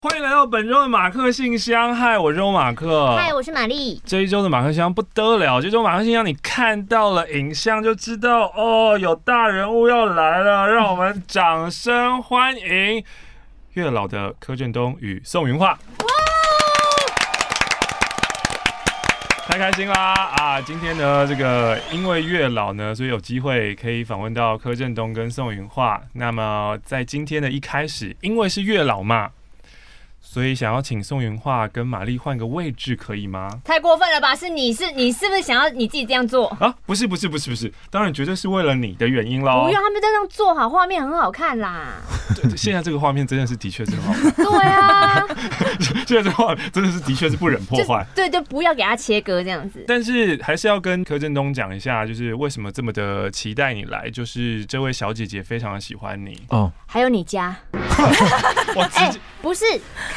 欢迎来到本周的马克信箱，嗨，我是欧马克，嗨，我是玛丽。这一周的马克信箱不得了，这周马克信箱你看到了影像就知道哦，有大人物要来了，让我们掌声欢迎月老的柯震东与宋芸樺。哇，太开心啦啊！今天呢，这个因为月老呢，所以有机会可以访问到柯震东跟宋芸桦。那么在今天的一开始，因为是月老嘛。所以想要请宋元画跟玛丽换个位置，可以吗？太过分了吧？是你是你是不是想要你自己这样做啊？不是不是不是不是，当然绝对是为了你的原因喽。不用，他们这样做好，画面很好看啦。对，现在这个画面真的是的确是很好看。对啊，现在这画面真的是的确是不忍破坏。对，就不要给他切割这样子。但是还是要跟柯震东讲一下，就是为什么这么的期待你来，就是这位小姐姐非常的喜欢你哦，还有你家。哎、欸，不是。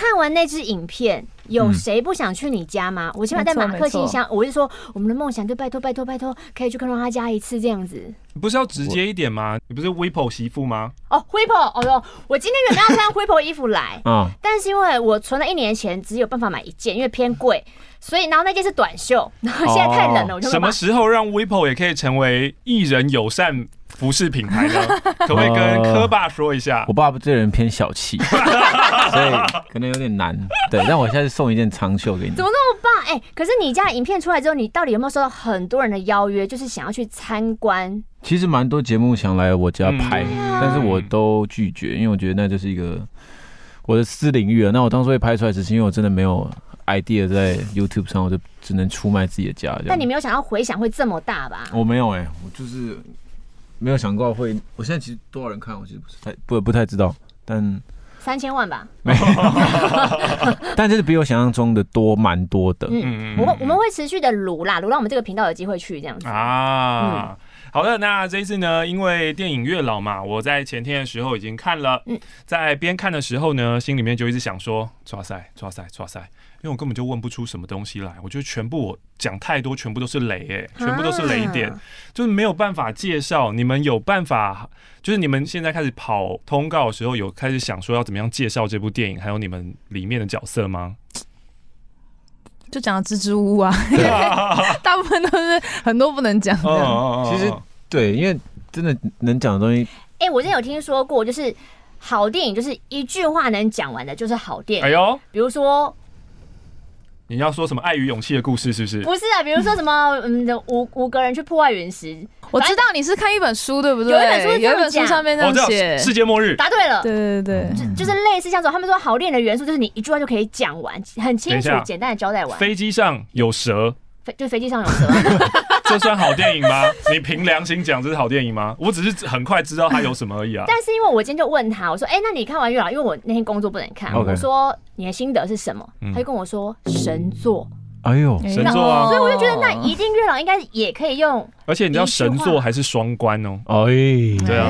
看完那支影片，有谁不想去你家吗？嗯、我起码在马克信箱，我就说我们的梦想，就拜托拜托拜托，可以去看到他家一次这样子。你不是要直接一点吗？你不是 Whipple 媳妇吗？哦，Whipple，哦哟，我今天原本要穿 Whipple 衣服来，但是因为我存了一年前，只有办法买一件，因为偏贵，所以然后那件是短袖，然后现在太冷了，我就什么时候让 Whipple 也可以成为艺人友善服饰品牌呢？可不可以跟柯爸说一下？呃、我爸这人偏小气，所以可能有点难。对，但我现在送一件长袖给你。怎么那么棒？哎、欸，可是你家影片出来之后，你到底有没有收到很多人的邀约，就是想要去参观？其实蛮多节目想来我家拍，嗯、但是我都拒绝，因为我觉得那就是一个我的私领域了。那我当初会拍出来，只是因为我真的没有 idea 在 YouTube 上，我就只能出卖自己的家。但你没有想到回响会这么大吧？我没有哎、欸，我就是。没有想过会，我现在其实多少人看，我其实不是太不不太知道，但三千万吧，没有，但这是比我想象中的多蛮多的。嗯，我我们会持续的撸啦，撸让我们这个频道有机会去这样子啊。嗯、好的，那这一次呢，因为电影《月老》嘛，我在前天的时候已经看了，嗯，在边看的时候呢，心里面就一直想说，抓塞抓塞抓塞。因为我根本就问不出什么东西来，我觉得全部我讲太多，全部都是雷哎、欸，全部都是雷点，就是没有办法介绍。你们有办法，就是你们现在开始跑通告的时候，有开始想说要怎么样介绍这部电影，还有你们里面的角色吗？就讲了支支吾吾啊，大部分都是很多不能讲的。其实对，因为真的能讲的东西，哎、欸，我之前有听说过，就是好电影就是一句话能讲完的，就是好电影。哎呦，比如说。你要说什么爱与勇气的故事是不是？不是啊，比如说什么嗯，五五个人去破坏陨石。我知道你是看一本书对不对？有一本书，有一本书上面这样写世界末日。答对了，对对对，就就是类似像这种，他们说好练的元素就是你一句话就可以讲完，很清楚、简单的交代完。飞机上有蛇。飞就飞机上有蛇，这算好电影吗？你凭良心讲这是好电影吗？我只是很快知道它有什么而已啊。但是因为我今天就问他，我说：“哎、欸，那你看完月老？因为我那天工作不能看.我说你的心得是什么？”他就跟我说：“神作。”哎呦，神作啊！所以我就觉得那一定月老应该也可以用。而且你知道神作还是双关哦。哎，对啊。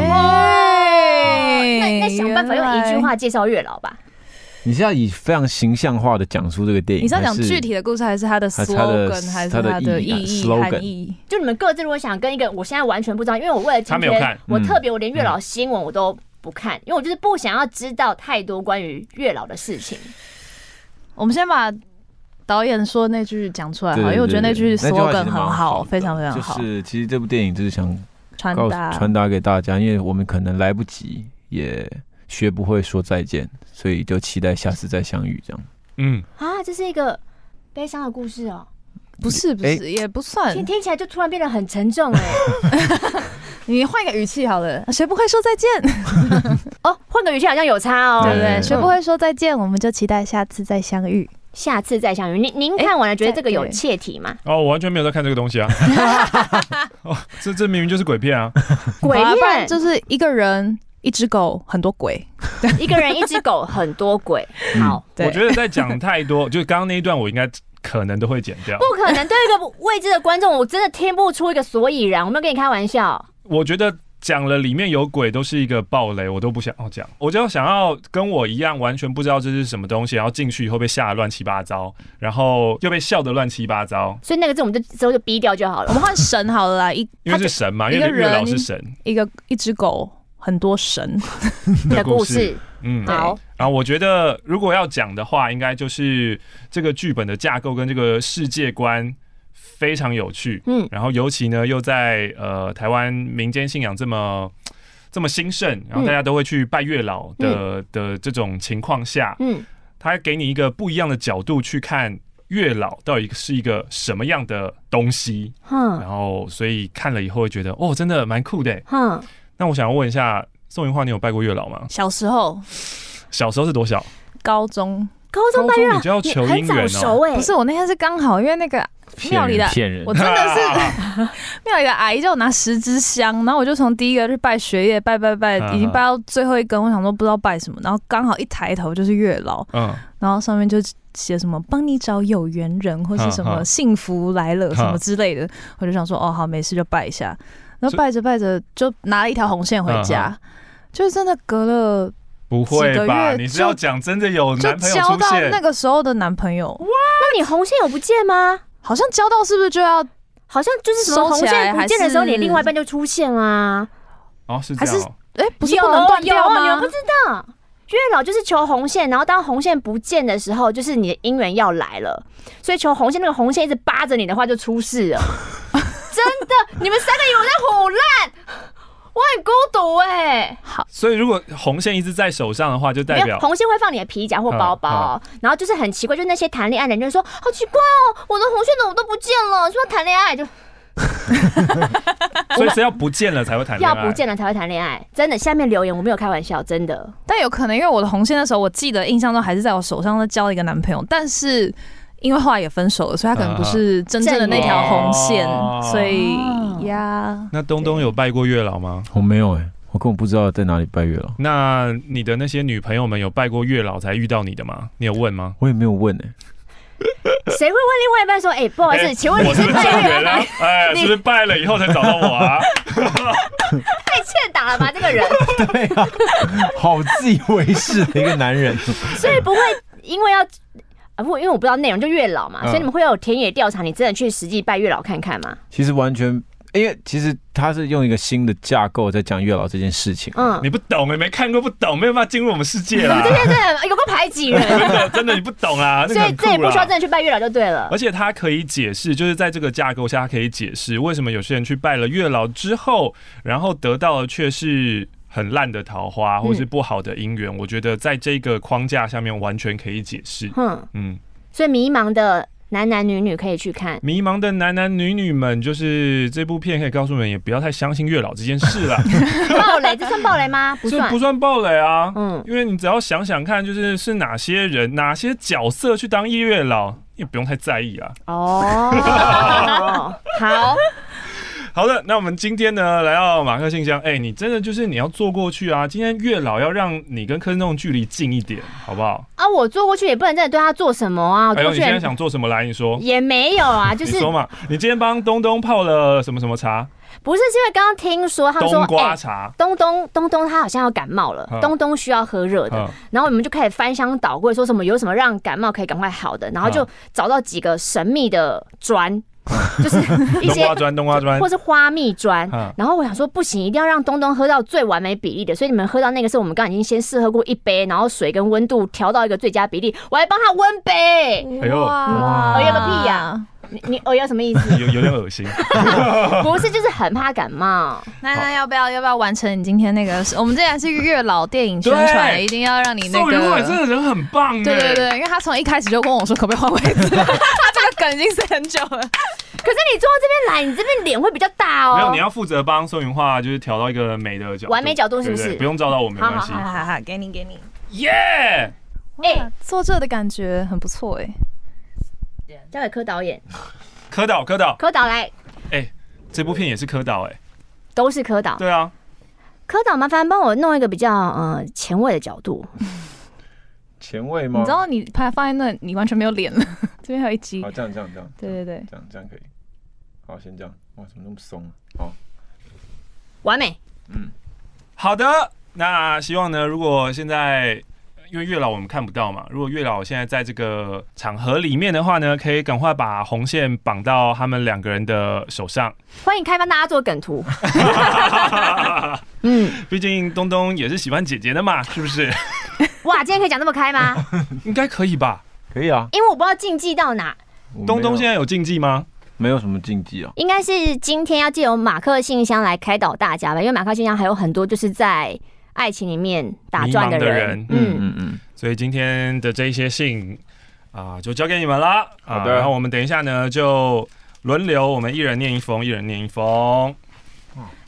那那想办法用一句话介绍月老吧。你是要以非常形象化的讲述这个电影？你是要讲具体的故事，还是它的 slogan，还是它的意义含义？就你们各自如果想跟一个，我现在完全不知道，因为我为了今天，我特别我连月老新闻我都不看，因为我就是不想要知道太多关于月老的事情。我们先把导演说那句讲出来，好，因为我觉得那句 slogan 很好，非常非常好。就是其实这部电影就是想传达传达给大家，因为我们可能来不及，也学不会说再见。所以就期待下次再相遇，这样。嗯啊，这是一个悲伤的故事哦。不是不是，欸、也不算。听听起来就突然变得很沉重哎。你换个语气好了，学不会说再见。哦，换个语气好像有差哦，对不对？学不会说再见，我们就期待下次再相遇。下次再相遇。您您看完了，觉得这个有切题吗？哦，我完全没有在看这个东西啊。哦，这这明明就是鬼片啊！鬼片就是一个人。一只狗，很多鬼。一个人，一只狗，很多鬼。好，我觉得在讲太多，就刚刚那一段，我应该可能都会剪掉。不可能，对一个未知的观众，我真的听不出一个所以然。我没有跟你开玩笑。我觉得讲了里面有鬼，都是一个暴雷，我都不想要讲。我就想要跟我一样，完全不知道这是什么东西，然后进去以后被吓得乱七八糟，然后又被笑得乱七八糟。所以那个字我们就之后就逼掉就好了。我们换神好了啦，一因为是神嘛，因为月老是神，一个一只狗。很多神 的故事。嗯，好。然后我觉得，如果要讲的话，应该就是这个剧本的架构跟这个世界观非常有趣。嗯，然后尤其呢，又在呃台湾民间信仰这么这么兴盛，然后大家都会去拜月老的、嗯、的这种情况下，嗯，他给你一个不一样的角度去看月老到底是一个什么样的东西。嗯，然后所以看了以后会觉得，哦，真的蛮酷的。嗯，那我想要问一下。宋芸樺，你有拜过月老吗？小时候，小时候是多小？高中，高中拜月老，你就要求姻缘哦。不是，我那天是刚好，因为那个庙里的骗人，我真的是 庙里的阿姨叫我拿十支香，然后我就从第一个去拜学业，拜拜拜，已经拜到最后一根，我想说不知道拜什么，然后刚好一抬头就是月老，嗯，然后上面就写什么帮你找有缘人，或是什么幸福来了什么之类的，我就想说哦好，没事就拜一下，然后拜着拜着就拿了一条红线回家。就是真的隔了不会吧？你是要讲真的有男朋友出现？交到那个时候的男朋友哇？那你红线有不见吗？好像交到是不是就要？好像就是什么红线不见的时候，你另外一半就出现啊。哦，是这样。哎，不是不能断掉吗？你们不知道，月老就是求红线，然后当红线不见的时候，就是你的姻缘要来了。所以求红线，那个红线一直扒着你的话，就出事了。真的，你们三个有在唬烂。我很孤独哎，好，所以如果红线一直在手上的话，就代表红线会放你的皮夹或包包，然后就是很奇怪，就是那些谈恋爱的人就说好奇怪哦，我的红线怎么都不见了？说谈恋爱就，所以是要不见了才会谈恋爱，要不见了才会谈恋爱，真的。下面留言我没有开玩笑，真的。但有可能因为我的红线的时候，我记得印象中还是在我手上，在交了一个男朋友，但是。因为后来也分手了，所以他可能不是真正的那条红线，啊、所以呀。那东东有拜过月老吗？我没有哎、欸，我根本不知道在哪里拜月老。那你的那些女朋友们有拜过月老才遇到你的吗？你有问吗？我也没有问哎、欸。谁会问另外一半说：“哎、欸，不好意思，欸、请问你是拜月老？哎，是不是拜了以后才找到我啊？” 太欠打了吧，这个人。对啊，好自以为是的一个男人。所以不会因为要。啊不，因为我不知道内容，就月老嘛，所以你们会有田野调查，你真的去实际拜月老看看吗？其实完全，因为其实他是用一个新的架构在讲月老这件事情。嗯，你不懂，你没看过，不懂，没有办法进入我们世界啦。对对对，有个排挤人，真的真的你不懂啊。所以这也不需要真的去拜月老就对了。而且他可以解释，就是在这个架构下，他可以解释为什么有些人去拜了月老之后，然后得到的却是。很烂的桃花，或是不好的姻缘，嗯、我觉得在这个框架下面完全可以解释。嗯嗯，所以迷茫的男男女女可以去看。迷茫的男男女女们，就是这部片可以告诉你们，也不要太相信月老这件事了。暴雷，这算暴雷吗？不算，这不算暴雷啊。嗯，因为你只要想想看，就是是哪些人、哪些角色去当月老，也不用太在意啊。哦，好。好的，那我们今天呢，来到马克信箱，哎、欸，你真的就是你要坐过去啊！今天月老要让你跟柯震东距离近一点，好不好？啊，我坐过去也不能真的对他做什么啊！哎呦，你现在想做什么来？你说也没有啊，就是 你说嘛，你今天帮东东泡了什么什么茶？不是，是因为刚刚听说他们说冬瓜茶，欸、东东东东他好像要感冒了，东东需要喝热的，然后我们就开始翻箱倒柜，说什么有什么让感冒可以赶快好的，然后就找到几个神秘的砖。就是一些冬瓜砖、冬瓜砖，或是花蜜砖。然后我想说，不行，一定要让东东喝到最完美比例的。所以你们喝到那个是我们刚刚已经先试喝过一杯，然后水跟温度调到一个最佳比例，我还帮他温杯。哎呦，哎呦个屁呀！你你哎呦什么意思？有有点恶心。不是，就是很怕感冒。那那要不要要不要完成你今天那个？我们这还是一个月老电影宣传，一定要让你那个。宋芸樺真的人很棒。对对对，因为他从一开始就跟我说可不可以换位置。他这个梗已经是很久了，可是你坐到这边来，你这边脸会比较大哦。没有，你要负责帮宋云画，就是调到一个美的角度，完美角度是不是？不用照到我没关系。好好好，给你给你。耶！哎，坐这的感觉很不错哎。交给柯导演。柯导，柯导，柯导来。哎、欸，这部片也是柯导哎，都是柯导。对啊，柯导麻烦帮我弄一个比较呃前卫的角度。前卫吗？你知道你拍放在那，你完全没有脸了。这边还有一集。好，这样这样这样。对对对，这样这样可以。好，先这样。哇，怎么那么松啊？好，完美。嗯，好的。那希望呢，如果现在因为月老我们看不到嘛，如果月老现在在这个场合里面的话呢，可以赶快把红线绑到他们两个人的手上。欢迎开放大家做梗图。嗯，毕竟东东也是喜欢姐姐的嘛，是不是？哇，今天可以讲这么开吗？应该可以吧？可以啊，因为我不知道禁忌到哪。东东现在有禁忌吗？没有什么禁忌啊。应该是今天要借由马克信箱来开导大家吧，因为马克信箱还有很多就是在。爱情里面打转的人，嗯嗯嗯，所以今天的这一些信啊，就交给你们了。好的，然后我们等一下呢，就轮流，我们一人念一封，一人念一封。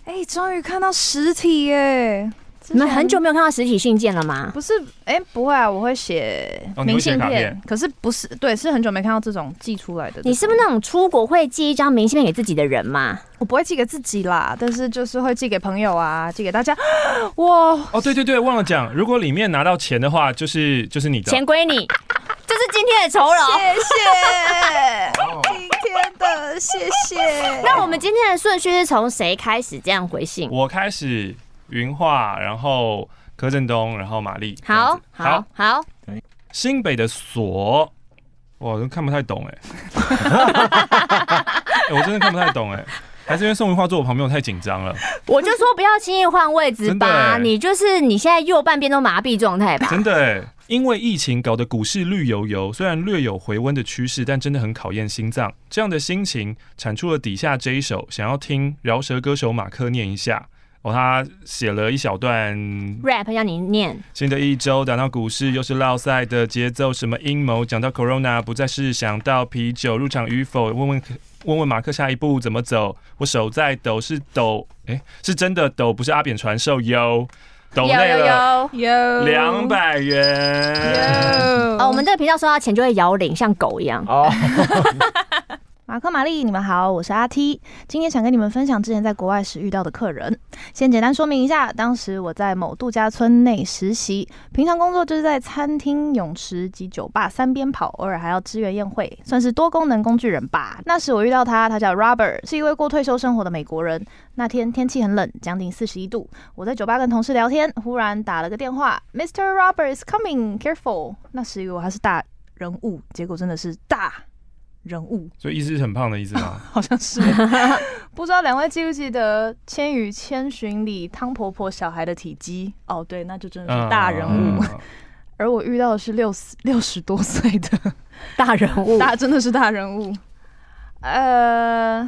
哎，终于看到实体耶！你们很久没有看到实体信件了吗？不是，哎，不会啊，我会写明信片，可是不是，对，是很久没看到这种寄出来的。你是不是那种出国会寄一张明信片给自己的人吗？我不会寄给自己啦，但是就是会寄给朋友啊，寄给大家。哇，哦，对对对，忘了讲，如果里面拿到钱的话，就是就是你的钱归你，这是今天的酬劳，谢谢，今天的谢谢。那我们今天的顺序是从谁开始这样回信？我开始。云化，然后柯震东，然后玛丽。好，好，好。新北的锁，我都看不太懂哎、欸，我真的看不太懂哎、欸，还是因为宋云画坐我旁边，我太紧张了。我就说不要轻易换位置吧，你就是你现在右半边都麻痹状态吧。真的因为疫情搞得股市绿油油，虽然略有回温的趋势，但真的很考验心脏。这样的心情产出了底下这一首，想要听饶舌歌手马克念一下。哦，他写了一小段 rap 要你念。新的一周，讲到股市又是落赛的节奏，什么阴谋？讲到 Corona，不再是想到啤酒入场与否？问问 问问马克下一步怎么走？我手在抖，是抖，哎、欸，是真的抖，不是阿扁传授哟。抖累了，有两百元。哦，我们这个频道收到钱就会摇铃，像狗一样。哦。马克、玛丽，你们好，我是阿 T。今天想跟你们分享之前在国外时遇到的客人。先简单说明一下，当时我在某度假村内实习，平常工作就是在餐厅、泳池及酒吧三边跑，偶尔还要支援宴会，算是多功能工具人吧。那时我遇到他，他叫 Robert，是一位过退休生活的美国人。那天天气很冷，将近四十一度。我在酒吧跟同事聊天，忽然打了个电话，Mr. Robert is coming, careful。那时以为他是大人物，结果真的是大。人物，所以意思是很胖的意思吗？好像是，不知道两位记不记得《千与千寻》里汤婆婆小孩的体积？哦，对，那就真的是大人物。嗯、而我遇到的是六十六十多岁的大人物，大真的是大人物。呃，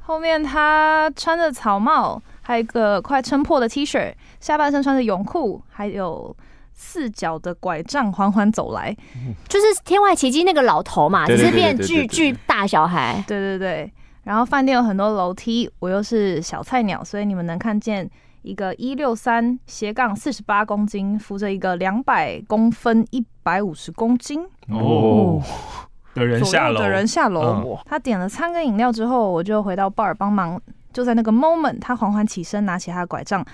后面他穿着草帽，还有一个快撑破的 T 恤，下半身穿着泳裤，还有。四脚的拐杖缓缓走来，就是《天外奇迹》那个老头嘛，只是变巨巨大小孩。对对对，然后饭店有很多楼梯，我又是小菜鸟，所以你们能看见一个一六三斜杠四十八公斤，扶着一个两百公分一百五十公斤哦的人下楼，的人下楼。他点了餐跟饮料之后，我就回到 bar 帮忙。就在那个 moment，他缓缓起身，拿起他的拐杖。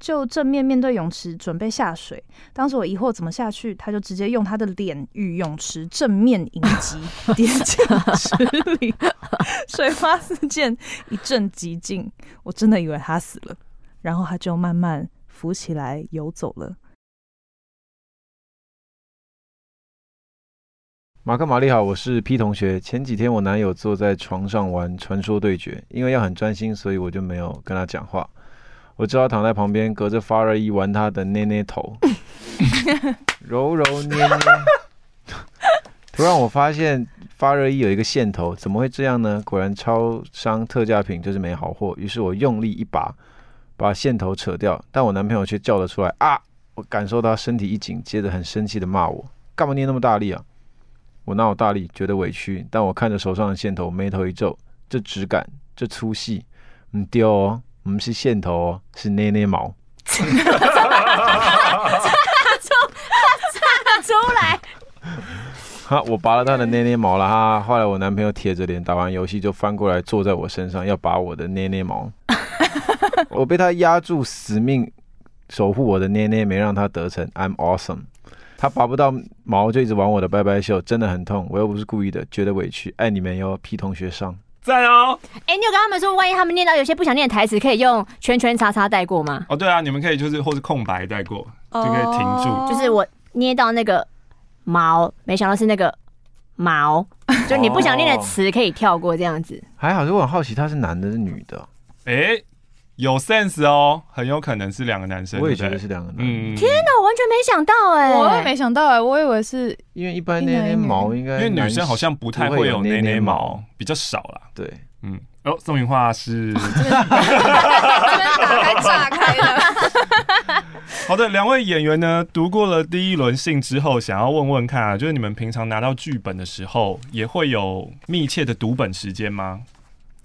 就正面面对泳池准备下水，当时我疑惑怎么下去，他就直接用他的脸与泳池正面迎击，跌进池里，水花四溅，一阵寂静，我真的以为他死了，然后他就慢慢浮起来游走了。马克玛丽好，我是 P 同学。前几天我男友坐在床上玩传说对决，因为要很专心，所以我就没有跟他讲话。我只好躺在旁边，隔着发热衣玩他的捏捏头，揉揉捏捏。突然我发现发热衣有一个线头，怎么会这样呢？果然超商特价品就是没好货。于是我用力一把，把线头扯掉，但我男朋友却叫了出来啊！我感受到身体一紧，接着很生气的骂我：干嘛捏那么大力啊？我哪有大力？觉得委屈，但我看着手上的线头，眉头一皱，这质感，这粗细，唔丢哦。我们是线头哦，是捏捏毛。出出来！好，我拔了他的捏捏毛了哈。后来我男朋友铁着脸打完游戏就翻过来坐在我身上，要拔我的捏捏毛。我被他压住，死命守护我的捏捏，没让他得逞。I'm awesome。他拔不到毛就一直玩我的拜拜袖，真的很痛。我又不是故意的，觉得委屈。爱你们哟，P 同学上。在哦，哎、欸，你有跟他们说，万一他们念到有些不想念的台词，可以用圈圈叉叉带过吗？哦，对啊，你们可以就是或是空白带过，就可以停住。就是我捏到那个毛，没想到是那个毛，就你不想念的词可以跳过这样子。还好，如果我很好奇他是男的是女的，哎、欸。有 sense 哦，很有可能是两个男生。我也觉得是两个男生。嗯，天哪，我完全没想到哎、欸，我也没想到哎、欸，我以为是因为一般捏捏毛应该，因为女生好像不太会有捏捏毛，比较少啦。对，嗯。哦，宋芸樺是这边打开炸开了。好的，两位演员呢，读过了第一轮信之后，想要问问看啊，就是你们平常拿到剧本的时候，也会有密切的读本时间吗？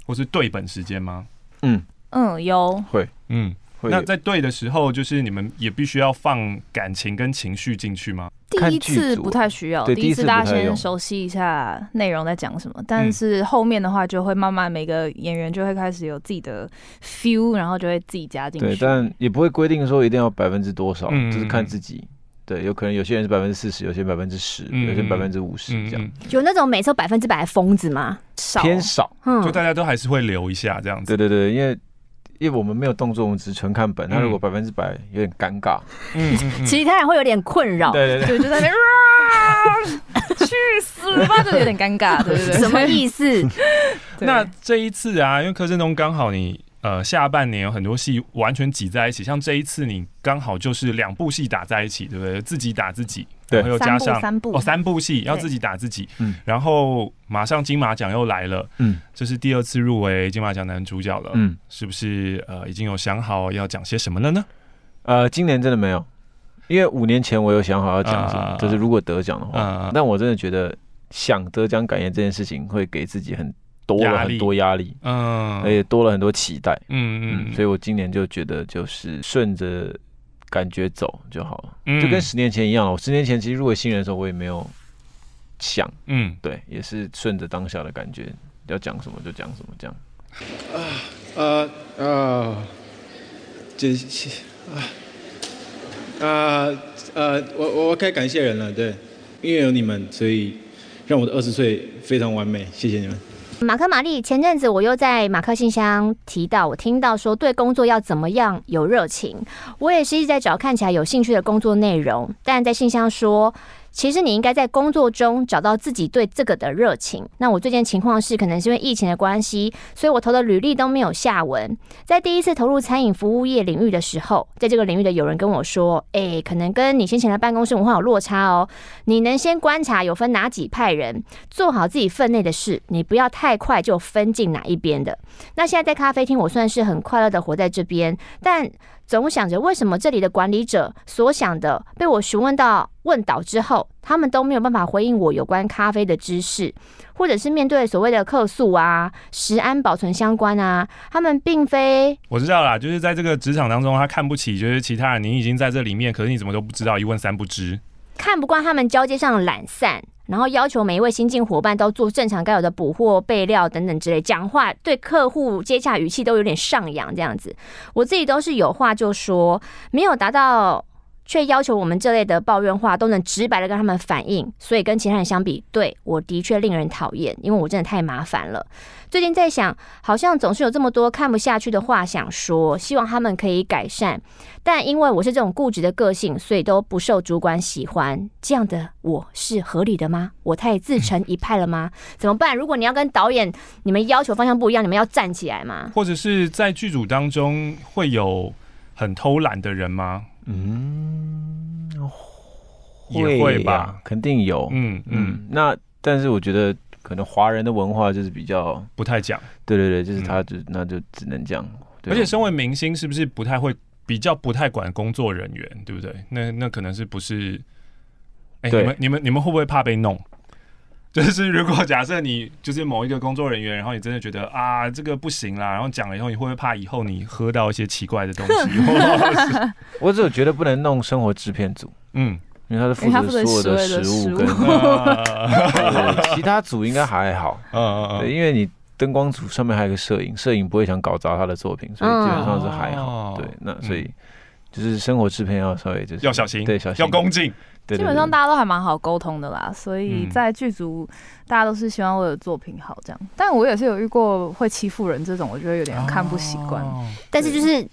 或是对本时间吗？嗯。嗯，有会，嗯，会。那在对的时候，就是你们也必须要放感情跟情绪进去吗？第一次不太需要，第一次大家先熟悉一下内容在讲什么，但是后面的话就会慢慢每个演员就会开始有自己的 feel，然后就会自己加进去。对，但也不会规定说一定要百分之多少，就是看自己。对，有可能有些人是百分之四十，有些百分之十，有些百分之五十这样。有那种每次百分之百的疯子吗？少，偏少，嗯就大家都还是会留一下这样子。对对对，因为。因为我们没有动作，我们只是纯看本。他如果百分之百有点尴尬，嗯，其他人会有点困扰。对对对，就在那边，去死吧，就有点尴尬，对对对，什么意思？那这一次啊，因为柯震东刚好你。呃，下半年有很多戏完全挤在一起，像这一次你刚好就是两部戏打在一起，对不对？自己打自己，对，然后又加上三部哦，三部戏要自己打自己，嗯，然后马上金马奖又来了，嗯，这是第二次入围金马奖男主角了，嗯，是不是呃已经有想好要讲些什么了呢？呃，今年真的没有，因为五年前我有想好要讲什么，呃、就是如果得奖的话，呃、但我真的觉得想得奖感言这件事情会给自己很。多了很多压力，嗯，而且多了很多期待，嗯。嗯，所以我今年就觉得就是顺着感觉走就好了，嗯，就跟十年前一样了。我十年前其实入围新人的时候，我也没有想，嗯，对，也是顺着当下的感觉，要讲什么就讲什么，这样。啊啊啊！这些啊啊呃，我我该感谢人了，对，因为有你们，所以让我的二十岁非常完美，谢谢你们。马克、玛丽，前阵子我又在马克信箱提到，我听到说对工作要怎么样有热情，我也是一直在找看起来有兴趣的工作内容，但在信箱说。其实你应该在工作中找到自己对这个的热情。那我最近情况是，可能是因为疫情的关系，所以我投的履历都没有下文。在第一次投入餐饮服务业领域的时候，在这个领域的有人跟我说：“诶，可能跟你先前的办公室文化有落差哦。你能先观察有分哪几派人，做好自己分内的事，你不要太快就分进哪一边的。”那现在在咖啡厅，我算是很快乐的活在这边，但。总想着为什么这里的管理者所想的被我询问到问倒之后，他们都没有办法回应我有关咖啡的知识，或者是面对所谓的客诉啊、食安保存相关啊，他们并非我知道啦，就是在这个职场当中，他看不起就是其他人，你已经在这里面，可是你怎么都不知道，一问三不知，看不惯他们交接上的懒散。然后要求每一位新进伙伴都做正常该有的补货备料等等之类，讲话对客户接洽语气都有点上扬这样子。我自己都是有话就说，没有达到。却要求我们这类的抱怨话都能直白的跟他们反映，所以跟其他人相比，对我的确令人讨厌，因为我真的太麻烦了。最近在想，好像总是有这么多看不下去的话想说，希望他们可以改善，但因为我是这种固执的个性，所以都不受主管喜欢。这样的我是合理的吗？我太自成一派了吗？怎么办？如果你要跟导演你们要求方向不一样，你们要站起来吗？或者是在剧组当中会有很偷懒的人吗？嗯，也会吧，肯定有。嗯嗯，那但是我觉得可能华人的文化就是比较不太讲。对对对，就是他就那就只能这样。而且身为明星，是不是不太会比较不太管工作人员，对不对？那那可能是不是？哎，你们你们你们会不会怕被弄？就是如果假设你就是某一个工作人员，然后你真的觉得啊这个不行啦，然后讲了以后，你会不会怕以后你喝到一些奇怪的东西？我只有觉得不能弄生活制片组，嗯，因为他是负责所有的食物跟，其他组应该还好，嗯嗯嗯，因为你灯光组上面还有个摄影，摄影不会想搞砸他的作品，所以基本上是还好，对，那所以就是生活制片要稍微就是要小心，对，小心，要恭敬。基本上大家都还蛮好沟通的啦，所以在剧组大家都是希望我的作品好这样。但我也是有遇过会欺负人这种，我觉得有点看不习惯。但是就是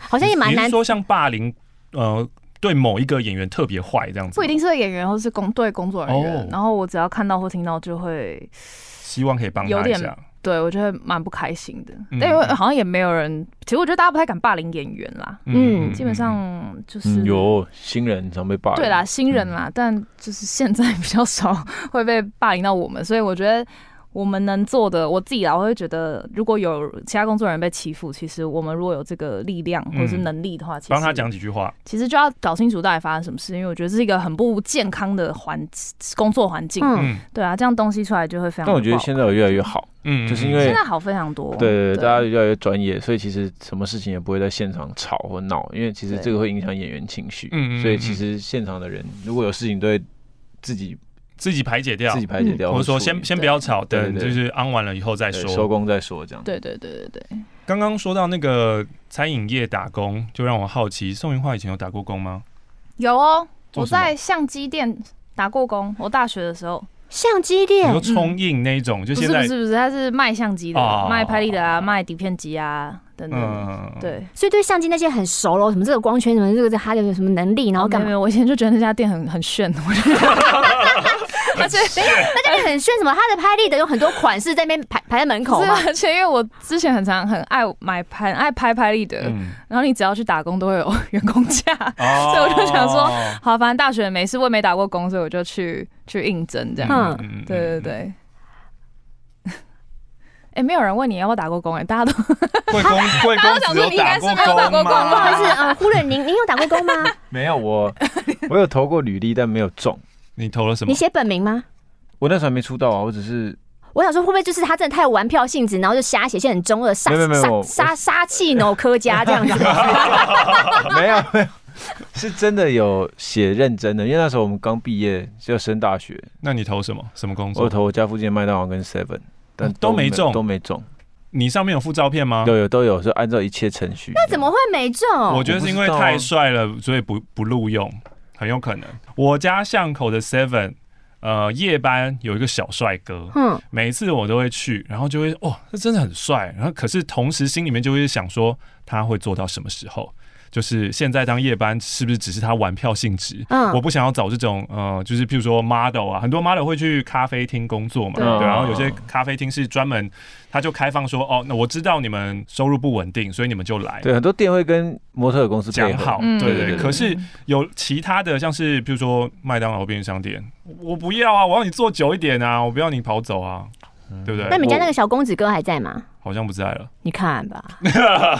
好像也蛮难说，像霸凌呃对某一个演员特别坏这样子？不一定是对演员，或是工对工作人员。然后我只要看到或听到，就会希望可以帮他一下。对，我觉得蛮不开心的，因为好像也没有人。其实我觉得大家不太敢霸凌演员啦。嗯，基本上就是有新人常被霸凌。对啦，新人啦，但就是现在比较少 会被霸凌到我们，所以我觉得。我们能做的，我自己啊，我会觉得，如果有其他工作人员被欺负，其实我们如果有这个力量或者是能力的话，帮他讲几句话，其实就要搞清楚到底发生什么事，因为我觉得这是一个很不健康的环工作环境。嗯，对啊，这样东西出来就会非常。但我觉得现在有越来越好，嗯，就是因为现在好非常多，对对对，大家越来越专业，所以其实什么事情也不会在现场吵或闹，因为其实这个会影响演员情绪，嗯，所以其实现场的人如果有事情，对自己。自己排解掉，自己排解掉，或者说先先不要吵，等就是安完了以后再说，收工再说这样。对对对对对。刚刚说到那个餐饮业打工，就让我好奇，宋云化以前有打过工吗？有哦，我在相机店打过工。我大学的时候，相机店，你说冲印那种，就现在不是不是不是，他是卖相机的，卖拍立得啊，卖底片机啊等等。对，所以对相机那些很熟咯，什么这个光圈，什么这个他有什么能力，然后干嘛？我以前就觉得那家店很很炫。而且，等一下，那家店很炫，什么？他的拍立得有很多款式在那边排排在门口。而且，因为我之前很常很爱买拍，爱拍拍立得，然后你只要去打工都会有员工价，所以我就想说，好，反正大学没事，我也没打过工，所以我就去去应征这样。嗯，对对对。哎，没有人问你要不要打过工？哎，大家都 贵公 贵公子有打过工吗？不好意思啊，忽略您，您有打过工吗？没有，我我有投过履历，但没有中。你投了什么？你写本名吗？我那时候还没出道啊，我只是我想说，会不会就是他真的太玩票性质，然后就瞎写些很中二杀杀杀杀气脑科家这样子？没有没有，是真的有写认真的，因为那时候我们刚毕业就要升大学。那你投什么？什么工作？我投我家附近的麦当劳跟 Seven，但都没中，都没中。你上面有附照片吗？有有都有，是按照一切程序。那怎么会没中？我觉得是因为太帅了，所以不不录用。很有可能，我家巷口的 Seven，呃，夜班有一个小帅哥，嗯，每一次我都会去，然后就会，哦，他真的很帅，然后可是同时心里面就会想说，他会做到什么时候？就是现在当夜班是不是只是他玩票性质？嗯，我不想要找这种呃，就是譬如说 model 啊，很多 model 会去咖啡厅工作嘛，对，然后有些咖啡厅是专门，他就开放说，哦，那我知道你们收入不稳定，所以你们就来。对，很多店会跟模特公司讲好，对对对。可是有其他的，像是譬如说麦当劳便利商店，我不要啊，我要你做久一点啊，我不要你跑走啊，对不对？那你们家那个小公子哥还在吗？好像不在了，你看吧，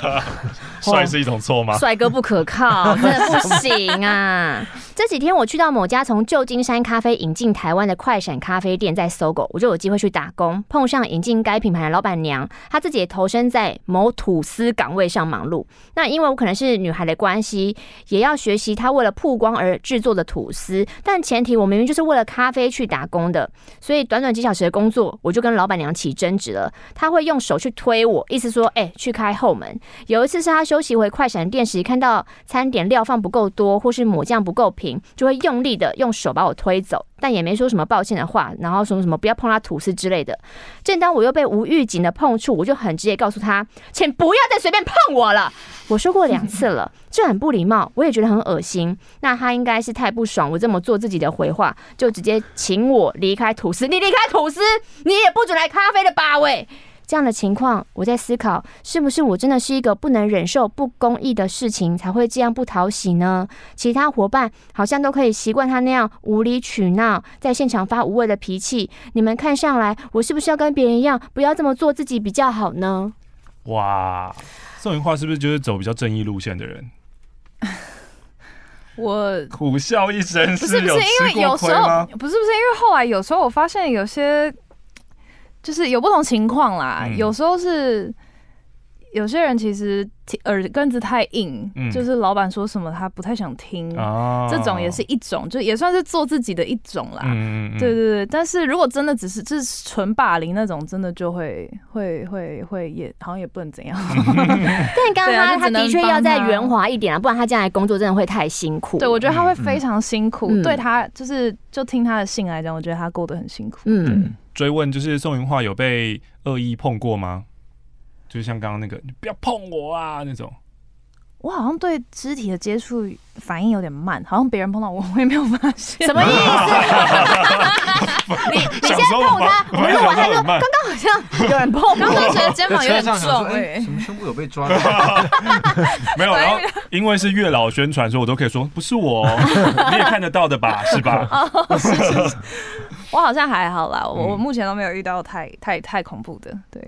帅是一种错吗？帅哥不可靠，真的不行啊！这几天我去到某家从旧金山咖啡引进台湾的快闪咖啡店，在 SOGO，我就有机会去打工，碰上引进该品牌的老板娘，她自己也投身在某吐司岗位上忙碌。那因为我可能是女孩的关系，也要学习她为了曝光而制作的吐司，但前提我明明就是为了咖啡去打工的，所以短短几小时的工作，我就跟老板娘起争执了。她会用手去。推我，意思说，哎、去开后门。有一次是他休息回快闪店时，看到餐点料放不够多，或是抹酱不够平，就会用力的用手把我推走，但也没说什么抱歉的话，然后说什么不要碰他吐司之类的。正当我又被无预警的碰触，我就很直接告诉他，请不要再随便碰我了。我说过两次了，这很不礼貌，我也觉得很恶心。那他应该是太不爽我这么做自己的回话，就直接请我离开吐司。你离开吐司，你也不准来咖啡的吧？喂。这样的情况，我在思考，是不是我真的是一个不能忍受不公义的事情，才会这样不讨喜呢？其他伙伴好像都可以习惯他那样无理取闹，在现场发无谓的脾气。你们看上来，我是不是要跟别人一样，不要这么做自己比较好呢？哇，宋芸樺是不是就是走比较正义路线的人？我苦笑一声，不是不是因为有时候，不是不是因为后来有时候我发现有些。就是有不同情况啦，嗯、有时候是有些人其实耳根子太硬，嗯、就是老板说什么他不太想听，哦、这种也是一种，就也算是做自己的一种啦。嗯嗯对对对，但是如果真的只是就是纯霸凌那种，真的就会会会会也好像也不能怎样。但刚刚他他的确要再圆滑一点啊，不然他将来工作真的会太辛苦。对，我觉得他会非常辛苦，嗯、对他就是就听他的信来讲，我觉得他过得很辛苦。嗯。追问就是宋芸樺有被恶意碰过吗？就是像刚刚那个，你不要碰我啊那种。我好像对肢体的接触反应有点慢，好像别人碰到我，我也没有发现。什么意思？你你先碰他，我录完他说，刚刚好像有人碰，刚刚觉得肩膀有点重，哎，什么胸部有被抓？没有，然后因为是月老宣传，所以我都可以说不是我，你也看得到的吧？是吧？是是是，我好像还好啦，我我目前都没有遇到太太太恐怖的，对。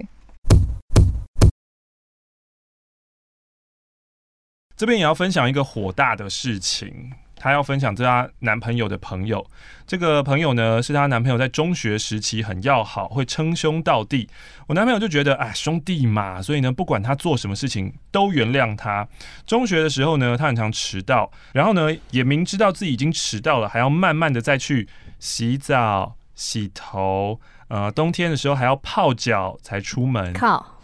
这边也要分享一个火大的事情，她要分享这她男朋友的朋友。这个朋友呢，是她男朋友在中学时期很要好，会称兄道弟。我男朋友就觉得，啊，兄弟嘛，所以呢，不管他做什么事情都原谅他。中学的时候呢，他很常迟到，然后呢，也明知道自己已经迟到了，还要慢慢的再去洗澡、洗头，呃，冬天的时候还要泡脚才出门。靠，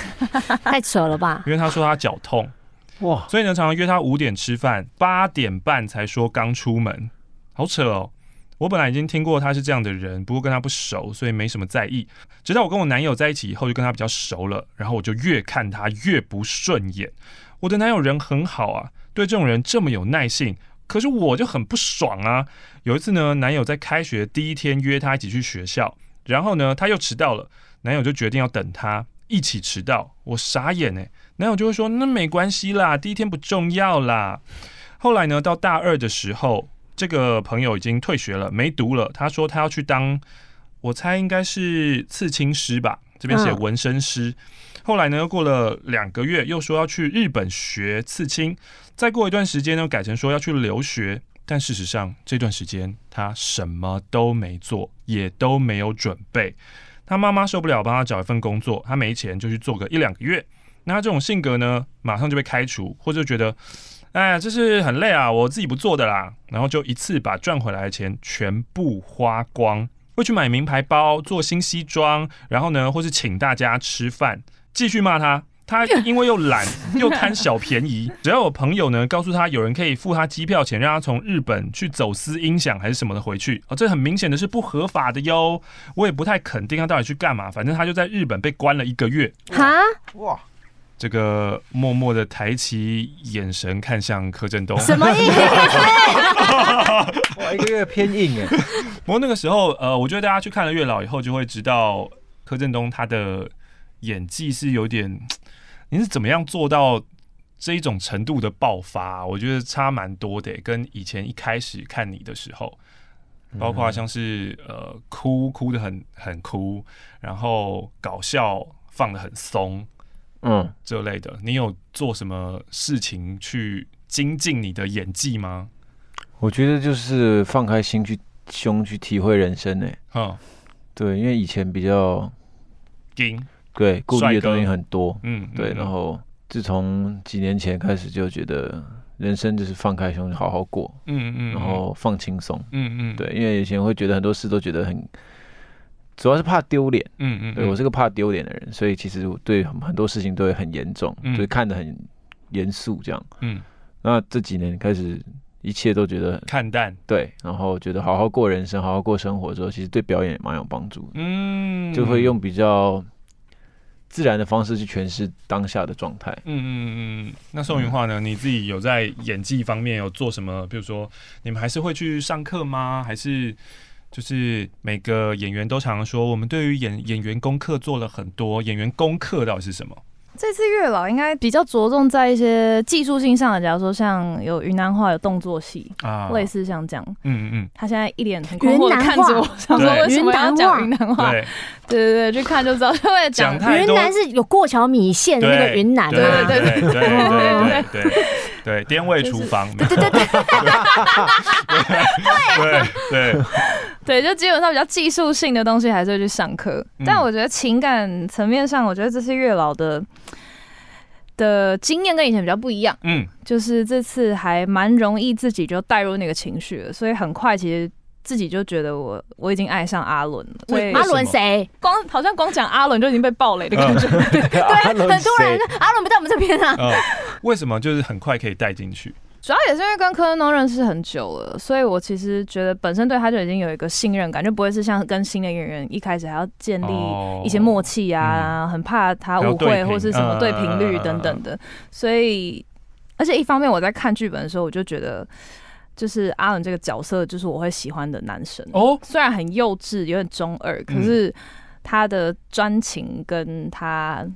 太扯了吧？因为他说他脚痛。哇！所以呢，常常约他五点吃饭，八点半才说刚出门，好扯哦。我本来已经听过他是这样的人，不过跟他不熟，所以没什么在意。直到我跟我男友在一起以后，就跟他比较熟了，然后我就越看他越不顺眼。我的男友人很好啊，对这种人这么有耐性，可是我就很不爽啊。有一次呢，男友在开学第一天约他一起去学校，然后呢，他又迟到了，男友就决定要等他一起迟到，我傻眼哎。男友就会说：“那没关系啦，第一天不重要啦。”后来呢，到大二的时候，这个朋友已经退学了，没读了。他说他要去当，我猜应该是刺青师吧，这边写纹身师。嗯、后来呢，又过了两个月，又说要去日本学刺青。再过一段时间呢，改成说要去留学。但事实上，这段时间他什么都没做，也都没有准备。他妈妈受不了，帮他找一份工作，他没钱就去做个一两个月。那他这种性格呢，马上就被开除，或者觉得，哎，这是很累啊，我自己不做的啦，然后就一次把赚回来的钱全部花光，会去买名牌包、做新西装，然后呢，或是请大家吃饭，继续骂他。他因为又懒又贪小便宜，只要有朋友呢告诉他有人可以付他机票钱，让他从日本去走私音响还是什么的回去，哦，这很明显的是不合法的哟。我也不太肯定他到底去干嘛，反正他就在日本被关了一个月。哈哇！这个默默的抬起眼神看向柯震东，什么意思？哇，一个月偏硬哎。不过那个时候，呃，我觉得大家去看了月老以后，就会知道柯震东他的演技是有点，你是怎么样做到这一种程度的爆发？我觉得差蛮多的，跟以前一开始看你的时候，包括像是呃哭哭的很很哭，然后搞笑放的很松。嗯，这类的，你有做什么事情去精进你的演技吗？我觉得就是放开心去胸去体会人生呢。嗯，对，因为以前比较硬，对，顾虑的东西很多。嗯，对，然后自从几年前开始就觉得人生就是放开胸好好过。嗯嗯，然后放轻松。嗯嗯，对，因为以前会觉得很多事都觉得很。主要是怕丢脸，嗯嗯，对，我是个怕丢脸的人，所以其实我对很多事情都会很严重，嗯、所以看得很严肃这样，嗯。那这几年开始，一切都觉得看淡，对，然后觉得好好过人生，好好过生活之后，其实对表演也蛮有帮助的，嗯，就会用比较自然的方式去诠释当下的状态，嗯嗯嗯。那宋芸樺呢？你自己有在演技方面有做什么？比如说，你们还是会去上课吗？还是？就是每个演员都常说，我们对于演演员功课做了很多。演员功课到底是什么？这次月老应该比较着重在一些技术性上的，假如说像有云南话、有动作戏啊，类似像这样。嗯嗯嗯。他现在一脸很困惑的看着我，想说为什么要讲云南话？对对对，去看就知道。就会讲云南是有过桥米线的那个云南，对对对对对对对。对，滇味厨房。对对对对对对对 对，就基本上比较技术性的东西还是会去上课，但我觉得情感层面上，我觉得这次月老的的经验跟以前比较不一样。嗯，就是这次还蛮容易自己就带入那个情绪了，所以很快其实。自己就觉得我我已经爱上阿伦了。对，阿伦谁？光好像光讲阿伦就已经被暴雷的感觉。对，很突然阿伦不在我们这边啊。为什么？就是很快可以带进去。主要也是因为跟柯震东认识很久了，所以我其实觉得本身对他就已经有一个信任感，就不会是像跟新的演员一开始还要建立一些默契啊，很怕他误会或是什么对频率等等的，所以。而且一方面我在看剧本的时候，我就觉得，就是阿伦这个角色就是我会喜欢的男生哦。虽然很幼稚，有点中二，可是他的专情跟他。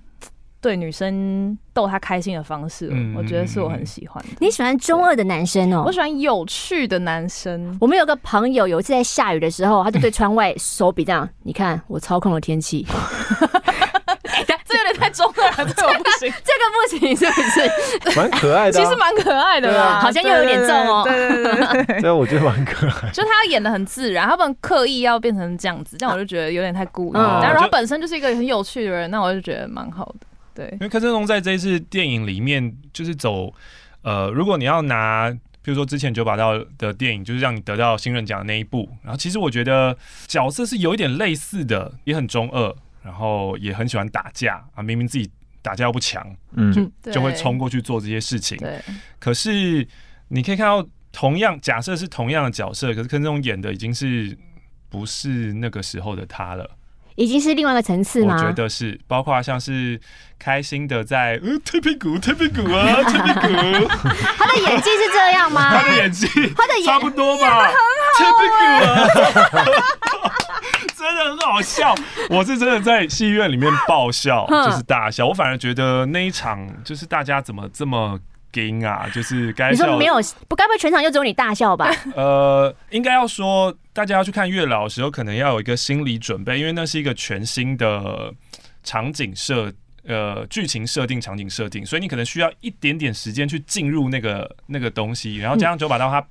对女生逗她开心的方式，嗯、我觉得是我很喜欢的。你喜欢中二的男生哦？我喜欢有趣的男生。我们有个朋友，有一次在下雨的时候，他就对窗外手比这样：“你看，我操控了天气。”这有点太中二了，这个不行，这个不行，是不是？蛮可爱的，其实蛮可爱的啦，好像又有点重哦。对对对，对，我觉得蛮可爱。就他演的很自然，他不能刻意要变成这样子，这样我就觉得有点太故意。但是他本身就是一个很有趣的人，那我就觉得蛮好的。对，因为柯震东在这一次电影里面就是走，呃，如果你要拿，比如说之前九把刀的电影，就是让你得到新人奖的那一部，然后其实我觉得角色是有一点类似的，也很中二，然后也很喜欢打架啊，明明自己打架又不强，嗯，就就会冲过去做这些事情。对，可是你可以看到，同样假设是同样的角色，可是柯震东演的已经是不是那个时候的他了。已经是另外一个层次吗？我觉得是，包括像是开心的在呃推屁股推屁股啊 推屁股，他的演技是这样吗？他的演技，他的演差不多吧，推屁股啊，真的很好笑。我是真的在戏院里面爆笑，就是大笑。我反而觉得那一场就是大家怎么这么。啊，就是该笑。你说没有，不该不会全场就只有你大笑吧？呃，应该要说，大家要去看月老的时候，可能要有一个心理准备，因为那是一个全新的场景设，呃，剧情设定、场景设定，所以你可能需要一点点时间去进入那个 那个东西。然后加上九把刀，它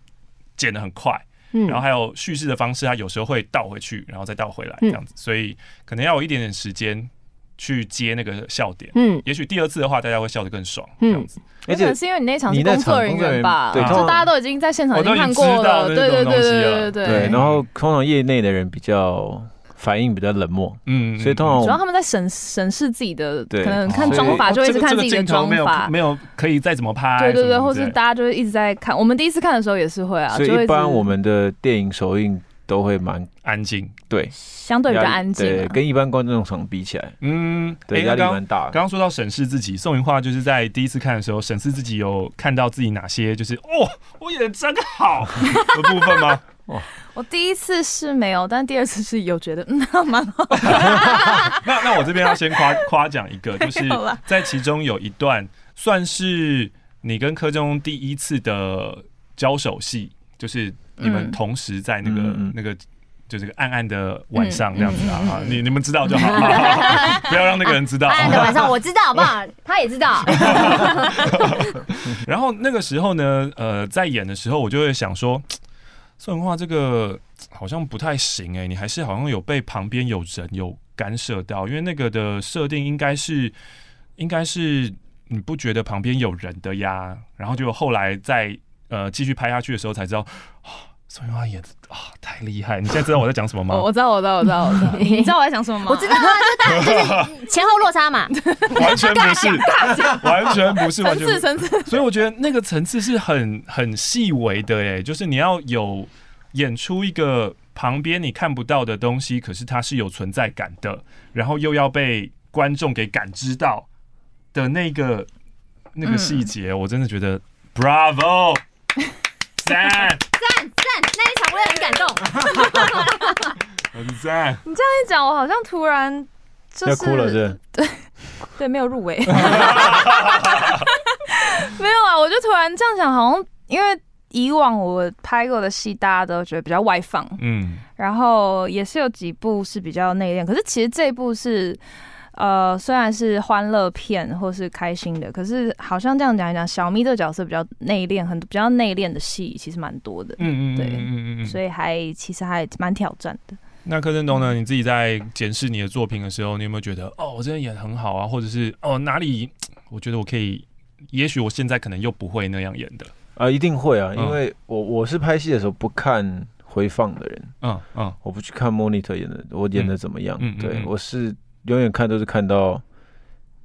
剪的很快，嗯，然后还有叙事的方式，它有时候会倒回去，然后再倒回来这样子，所以可能要有一点点时间。去接那个笑点，嗯，也许第二次的话，大家会笑得更爽，这样子。而且是因为你那场是工作人员吧，对，就大家都已经在现场已经看过了，对对对对对对。对，然后通常业内的人比较反应比较冷漠，嗯，所以通常主要他们在审审视自己的，可能看妆法就会一直看自己的妆发，没有可以再怎么拍，对对对，或是大家就会一直在看。我们第一次看的时候也是会啊，所以一般我们的电影首映。都会蛮安静，对，相对比较安静，对，跟一般观众场比起来，嗯，对，压力蛮大。刚刚说到审视自己，宋芸樺就是在第一次看的时候审视自己，有看到自己哪些就是哦，我演的真好 的部分吗？哇，我第一次是没有，但第二次是有觉得嗯，蛮好。那那我这边要先夸夸奖一个，就是在其中有一段算是你跟柯中第一次的交手戏，就是。你们同时在那个、嗯、那个就这个暗暗的晚上这样子啊，你你们知道就好，不要让那个人知道。暗暗的晚上我知道，好不好？他也知道。然后那个时候呢，呃，在演的时候，我就会想说，宋文化这个好像不太行哎、欸，你还是好像有被旁边有人有干涉到，因为那个的设定应该是应该是你不觉得旁边有人的呀？然后就后来在。呃，继续拍下去的时候才知道，宋芸樺演的啊太厉害！你现在知道我在讲什么吗？我知道，我知道，我知道，我知道。你知道我在讲什么吗？我知道啊，就就是前后落差嘛。完全不是，完全不是，完全层次层次。所以我觉得那个层次是很很细微的，哎，就是你要有演出一个旁边你看不到的东西，可是它是有存在感的，然后又要被观众给感知到的那个那个细节，嗯、我真的觉得 Bravo。赞赞赞！那一场我也很感动，很赞。你这样一讲，我好像突然就是要哭了，是？对对，没有入围。没有啊，我就突然这样想，好像因为以往我拍过的戏，大家都觉得比较外放，嗯，然后也是有几部是比较内敛，可是其实这一部是。呃，虽然是欢乐片或是开心的，可是好像这样讲一讲，小咪的角色比较内敛，很比较内敛的戏其实蛮多的。嗯嗯，对，嗯嗯嗯，所以还其实还蛮挑战的。那柯震东呢？你自己在检视你的作品的时候，你有没有觉得哦，我真的演得很好啊？或者是哦，哪里我觉得我可以，也许我现在可能又不会那样演的？啊，一定会啊，因为我我是拍戏的时候不看回放的人，嗯嗯，我不去看 monitor 演的，我演的怎么样？嗯，对我是。永远看都是看到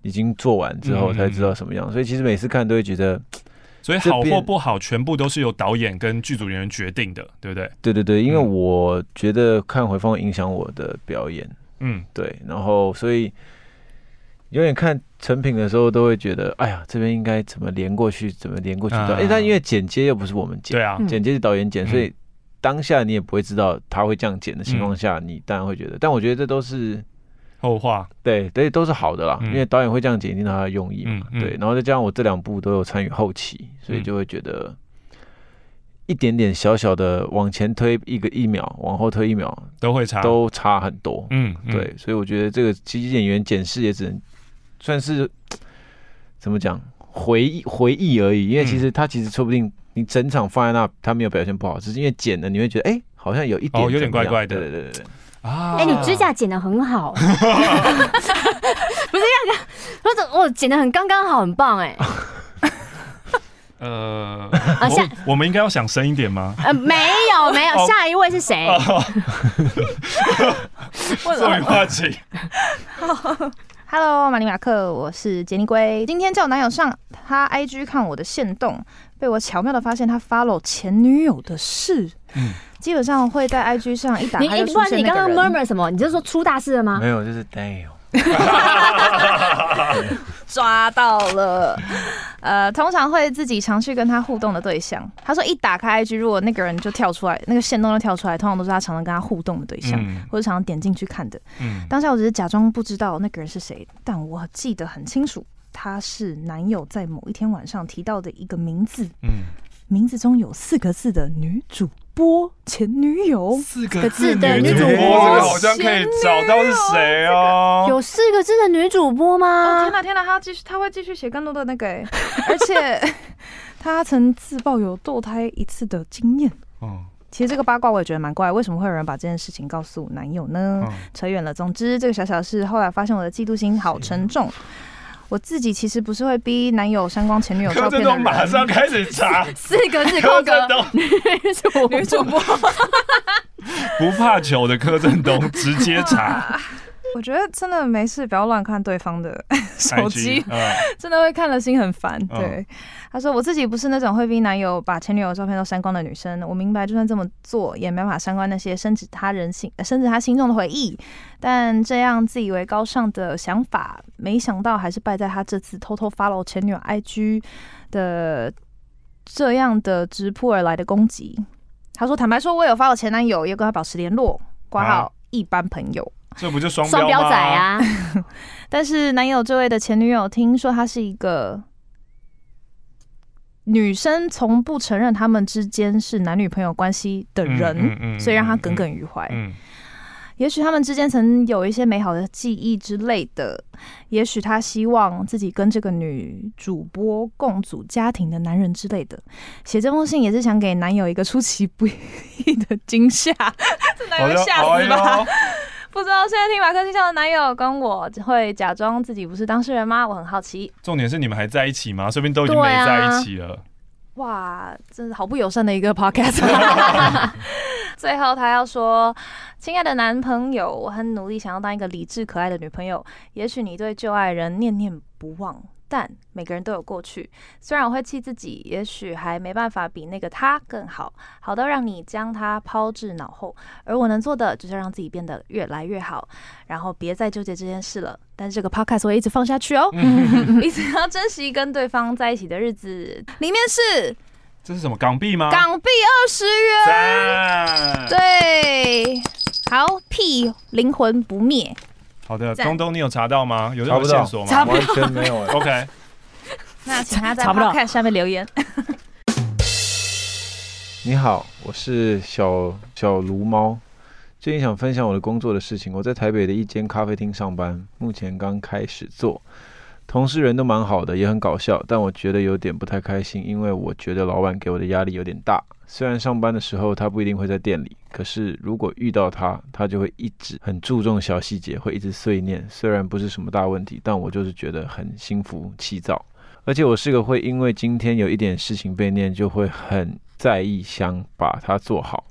已经做完之后才知道什么样，所以其实每次看都会觉得，所以好或不好全部都是由导演跟剧组人员决定的，对不对？对对对，因为我觉得看回放影响我的表演，嗯，对，然后所以永远看成品的时候，都会觉得，哎呀，这边应该怎么连过去，怎么连过去的？哎、嗯，但因为剪接又不是我们剪，对啊，剪接是导演剪，所以当下你也不会知道他会这样剪的情况下，你当然会觉得。但我觉得这都是后话，对，对，都是好的啦。因为导演会这样剪，一定他的用意嘛。对，然后再加上我这两部都有参与后期，所以就会觉得。一点点小小的往前推一个一秒，往后推一秒都会差，都差很多。嗯，对，所以我觉得这个其实演员剪视也只能算是怎么讲回忆回忆而已，因为其实他其实说不定你整场放在那，他没有表现不好，只是因为剪了你会觉得哎、欸，好像有一点哦，有点怪怪的。对对对对啊，哎、欸，你指甲剪的很好，不是这样子，或者我剪的很刚刚好，很棒哎。呃，我我们应该要想深一点吗？呃，没有没有，下一位是谁？终于话题。Hello，马尼马克，我是杰尼龟。今天叫我男友上他 IG 看我的限动，被我巧妙的发现他 follow 前女友的事。嗯，基本上会在 IG 上一打开，你不然你刚刚 murmur 什么？你就说出大事了吗？没有，就是 damn。抓到了，呃，通常会自己常去跟他互动的对象。他说一打开 IG，如果那个人就跳出来，那个线动就跳出来，通常都是他常常跟他互动的对象，嗯、或者常常点进去看的。嗯，当下我只是假装不知道那个人是谁，但我记得很清楚，他是男友在某一天晚上提到的一个名字。嗯，名字中有四个字的女主。播前女友四个字的女主播，这个好像可以找到是谁哦。有四个字的女主播吗？哦、天哪天哪，他继续他会继续写更多的那个，而且他曾自曝有堕胎一次的经验。哦，其实这个八卦我也觉得蛮怪，为什么会有人把这件事情告诉男友呢？哦、扯远了，总之这个小小事，后来发现我的嫉妒心好沉重。我自己其实不是会逼男友删光前女友照片的人。马上开始查 四个字，柯震东 女主播，不怕糗的柯震东直接查。我觉得真的没事，不要乱看对方的 手机，真的会看了心很烦。对，他说我自己不是那种会逼男友把前女友照片都删光的女生。我明白，就算这么做，也没法删光那些深植他人心、深植他心中的回忆。但这样自以为高尚的想法，没想到还是败在他这次偷偷 follow 前女友 IG 的这样的直扑而来的攻击。他说：“坦白说，我有 follow 前男友，也跟他保持联络，挂号一般朋友。”这不就双标仔啊？但是男友这位的前女友听说他是一个女生，从不承认他们之间是男女朋友关系的人，所以让他耿耿于怀。也许他们之间曾有一些美好的记忆之类的，也许他希望自己跟这个女主播共组家庭的男人之类的。写这封信也是想给男友一个出其不意的惊吓，这男友吓死吧？不知道现在听马克信箱的男友跟我会假装自己不是当事人吗？我很好奇。重点是你们还在一起吗？说不定都已经没在一起了。啊、哇，真是好不友善的一个 podcast。最后他要说：“亲爱的男朋友，我很努力想要当一个理智可爱的女朋友。也许你对旧爱人念念不忘。”但每个人都有过去，虽然我会气自己，也许还没办法比那个他更好，好到让你将他抛至脑后。而我能做的，就是让自己变得越来越好，然后别再纠结这件事了。但是这个 podcast 我会一直放下去哦，一直要珍惜跟对方在一起的日子。里面是，这是什么港币吗？港币二十元，对，好屁灵魂不灭。好的，东东，你有查到吗？有任何线索吗？完全没有。OK，那请他在看下面留言。你好，我是小小卢猫，最近想分享我的工作的事情。我在台北的一间咖啡厅上班，目前刚开始做，同事人都蛮好的，也很搞笑，但我觉得有点不太开心，因为我觉得老板给我的压力有点大。虽然上班的时候他不一定会在店里，可是如果遇到他，他就会一直很注重小细节，会一直碎念。虽然不是什么大问题，但我就是觉得很心浮气躁。而且我是个会因为今天有一点事情被念，就会很在意，想把它做好，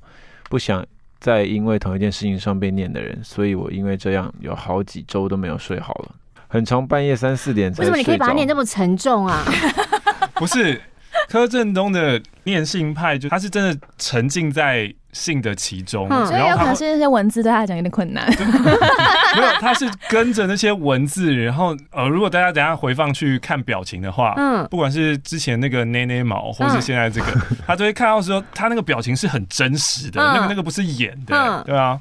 不想再因为同一件事情上被念的人。所以我因为这样有好几周都没有睡好了，很长半夜三四点才睡。为什么你可以把它念这么沉重啊？不是。柯震东的念性派，就他是真的沉浸在性的其中，嗯、所以有可能是那些文字对他来讲有点困难。没有，他是跟着那些文字，然后呃，如果大家等下回放去看表情的话，嗯，不管是之前那个捏捏毛，或是现在这个，嗯、他都会看到说他那个表情是很真实的，嗯、那个那个不是演的，嗯、对啊。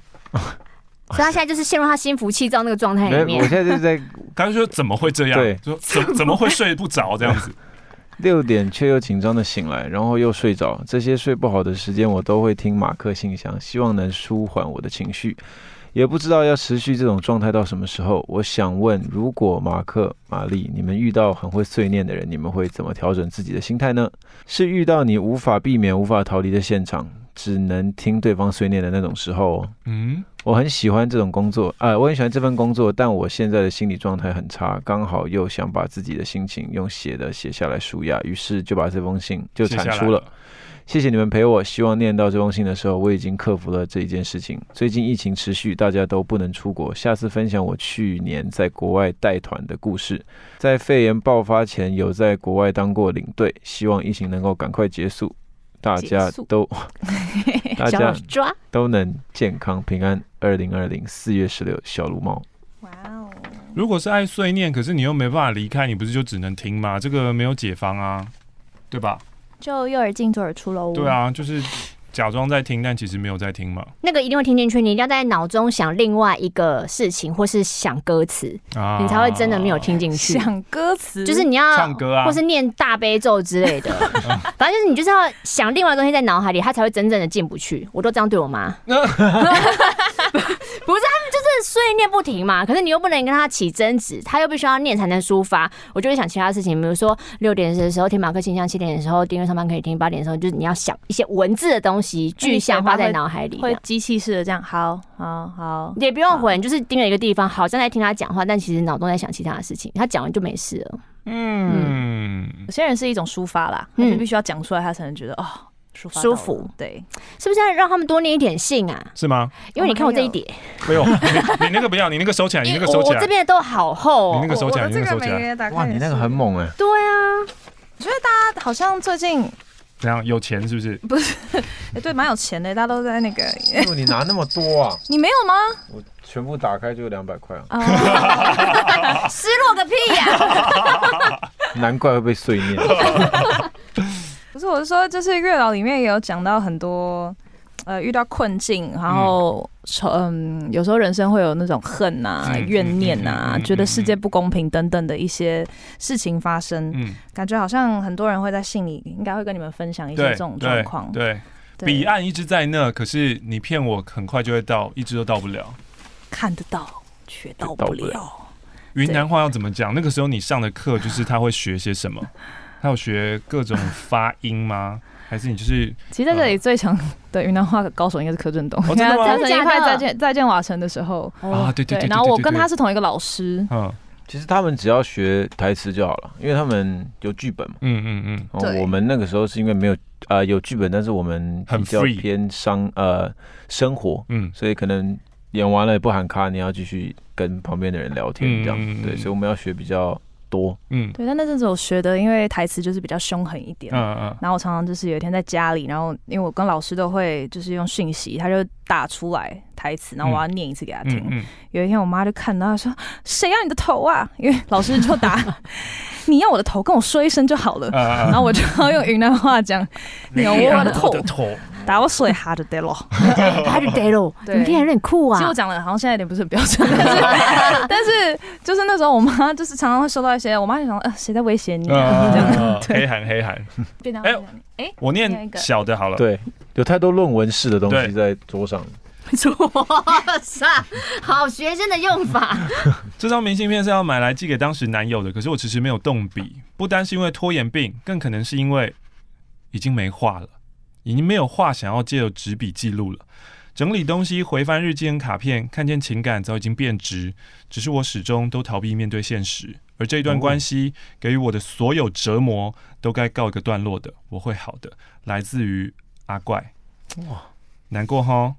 所以他现在就是陷入他心浮气躁那个状态里面。我现在就是在，刚才说怎么会这样？对，说怎怎么会睡不着这样子？六点却又紧张的醒来，然后又睡着。这些睡不好的时间，我都会听马克信箱，希望能舒缓我的情绪。也不知道要持续这种状态到什么时候。我想问，如果马克、玛丽，你们遇到很会碎念的人，你们会怎么调整自己的心态呢？是遇到你无法避免、无法逃离的现场？只能听对方碎念的那种时候，嗯，我很喜欢这种工作，啊、呃，我很喜欢这份工作，但我现在的心理状态很差，刚好又想把自己的心情用写的写下来舒压，于是就把这封信就产出了。谢谢你们陪我，希望念到这封信的时候，我已经克服了这一件事情。最近疫情持续，大家都不能出国，下次分享我去年在国外带团的故事。在肺炎爆发前，有在国外当过领队，希望疫情能够赶快结束。大家都，大家都能健康平安。二零二零四月十六，小鹿猫。哇哦！如果是爱碎念，可是你又没办法离开，你不是就只能听吗？这个没有解方啊，对吧？就右耳进左耳出喽。对啊，就是。假装在听，但其实没有在听嘛。那个一定会听进去，你一定要在脑中想另外一个事情，或是想歌词，啊、你才会真的没有听进去。想歌词就是你要唱歌啊，或是念大悲咒之类的。反正就是你就是要想另外一个东西在脑海里，他才会真正的进不去。我都这样对我妈。不是，他们就是碎念不停嘛。可是你又不能跟他起争执，他又必须要念才能抒发。我就会想其他事情，比如说六点的时候听马克信箱，七点的时候订阅上班可以听，八点的时候就是你要想一些文字的东西，具象化在脑海里，会机器式的这样。好好好，也不用混，就是盯着一个地方，好像在听他讲话，但其实脑中在想其他的事情。他讲完就没事了。嗯，有些人是一种抒发啦，他就必须要讲出来，他才能觉得哦。舒服，对，是不是要让他们多念一点信啊？是吗？因为你看我这一叠，没有，你你那个不要，你那个收起来，你那个收起来。我这边的都好厚，你那个收起来，你那个收起来。哇，你那个很猛哎。对啊，我觉得大家好像最近怎样？有钱是不是？不是，哎，对，蛮有钱的，大家都在那个。你拿那么多啊？你没有吗？我全部打开就两百块啊！失落个屁呀！难怪会被碎念。可是我是说，就是月老里面也有讲到很多，呃，遇到困境，然后，嗯，有时候人生会有那种恨啊、怨念啊，觉得世界不公平等等的一些事情发生。嗯，感觉好像很多人会在信里应该会跟你们分享一些这种状况。对，彼岸一直在那，可是你骗我很快就会到，一直都到不了。看得到，却到不了。云南话要怎么讲？那个时候你上的课就是他会学些什么？他有学各种发音吗？还是你就是？其实在这里最强的云南话高手应该是柯震东。你看在这一块再见再见瓦城的时候啊，对对对。然后我跟他是同一个老师。嗯，其实他们只要学台词就好了，因为他们有剧本嘛。嗯嗯嗯。我们那个时候是因为没有呃有剧本，但是我们比较偏商呃生活，嗯，所以可能演完了也不喊卡，你要继续跟旁边的人聊天这样。对，所以我们要学比较。多。嗯，对，但那阵子我学的，因为台词就是比较凶狠一点，嗯嗯，然后我常常就是有一天在家里，然后因为我跟老师都会就是用讯息，他就打出来台词，然后我要念一次给他听。嗯嗯、有一天我妈就看到，她说：“谁要你的头啊？” 因为老师就打：“你要我的头，跟我说一声就好了。”然后我就要用云南话讲：“ 你要我的头。”打我水哈就得了，哈就得了，你听起来有点酷啊。其实我讲的好像现在有点不是很标准，但是但是就是那时候我妈就是常常会收到一些，我妈就想呃谁在威胁你啊这样，黑函黑函。哎哎，我念小的好了。对，有太多论文式的东西在桌上。桌上，好学生的用法。这张明信片是要买来寄给当时男友的，可是我迟迟没有动笔，不单是因为拖延病，更可能是因为已经没话了。已经没有话想要借由纸笔记录了。整理东西，回翻日记跟卡片，看见情感早已经变质，只是我始终都逃避面对现实。而这一段关系给予我的所有折磨，都该告一个段落的。我会好的。来自于阿怪。哇，难过哈？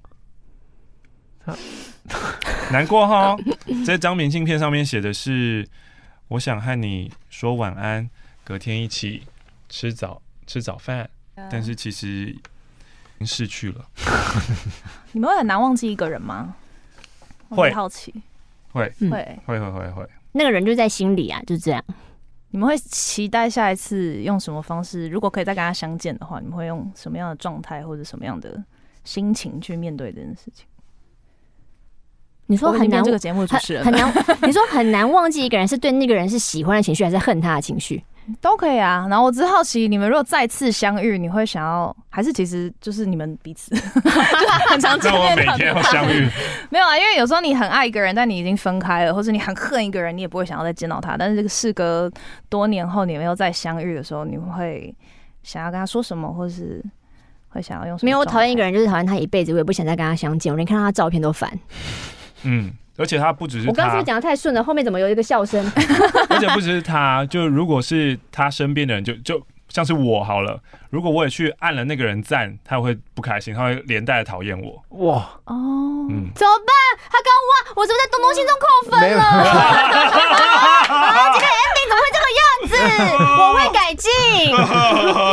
难过哈？这张明信片上面写的是：我想和你说晚安，隔天一起吃早。吃早饭，但是其实已经逝去了。你们会很难忘记一个人吗？会好奇，会会会会会会。那个人就在心里啊，就这样。你们会期待下一次用什么方式？如果可以再跟他相见的话，你们会用什么样的状态或者什么样的心情去面对这件事情？你说很难，这个节目主持人很难。你说很难忘记一个人，是对那个人是喜欢的情绪，还是恨他的情绪？都可以啊。然后我只好奇，你们如果再次相遇，你会想要，还是其实就是你们彼此 很常见面，每天要相遇？没有啊，因为有时候你很爱一个人，但你已经分开了，或者你很恨一个人，你也不会想要再见到他。但是这个事隔多年后，你们又再相遇的时候，你会想要跟他说什么，或是会想要用什么？没有，我讨厌一个人，就是讨厌他一辈子，我也不想再跟他相见。我连看到他照片都烦。嗯。而且他不只是他，我刚刚是不是讲的太顺了？后面怎么有一个笑声？而且不只是他，就如果是他身边的人，就就像是我好了。如果我也去按了那个人赞，他会不开心，他会连带的讨厌我。哇哦，嗯，怎么办？他刚哇，我是不是在东东心中扣分了？啊，这个 ending 怎么会这个样子？我会改进。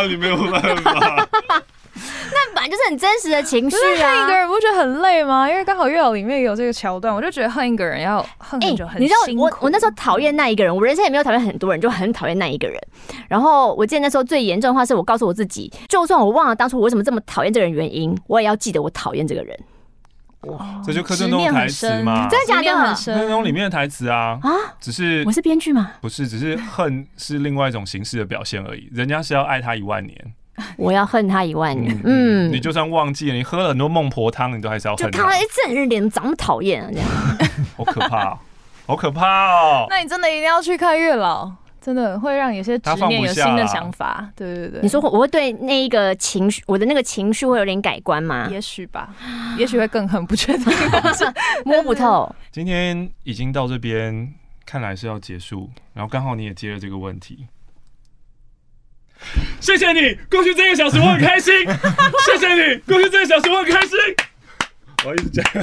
你没有办法。那本来就是很真实的情绪啊！恨一个人不觉得很累吗？因为刚好月老里面有这个桥段，我就觉得恨一个人要恨很久很、欸、你知道我我那时候讨厌那一个人，我人生也没有讨厌很多人，就很讨厌那一个人。然后我记得那时候最严重的话是我告诉我自己，就算我忘了当初我为什么这么讨厌这个人原因，我也要记得我讨厌这个人。哇，这就柯震东台词吗？真的假的？柯震东里面的台词啊啊！只是我是编剧吗？不是，只是恨是另外一种形式的表现而已。人家是要爱他一万年。我要恨他一万年。嗯，你就算忘记了，你喝了很多孟婆汤，你都还是要恨他。就他一整日脸怎么讨厌啊？这样，好可怕，好可怕哦！那你真的一定要去看月老，真的会让有些执念有新的想法。对对对，你说我会对那一个情绪，我的那个情绪会有点改观吗？也许吧，也许会更恨，不确定，摸不透。今天已经到这边，看来是要结束，然后刚好你也接了这个问题。谢谢你，过去这个小时我很开心。谢谢你，过去这个小时我很开心。我一直讲，吓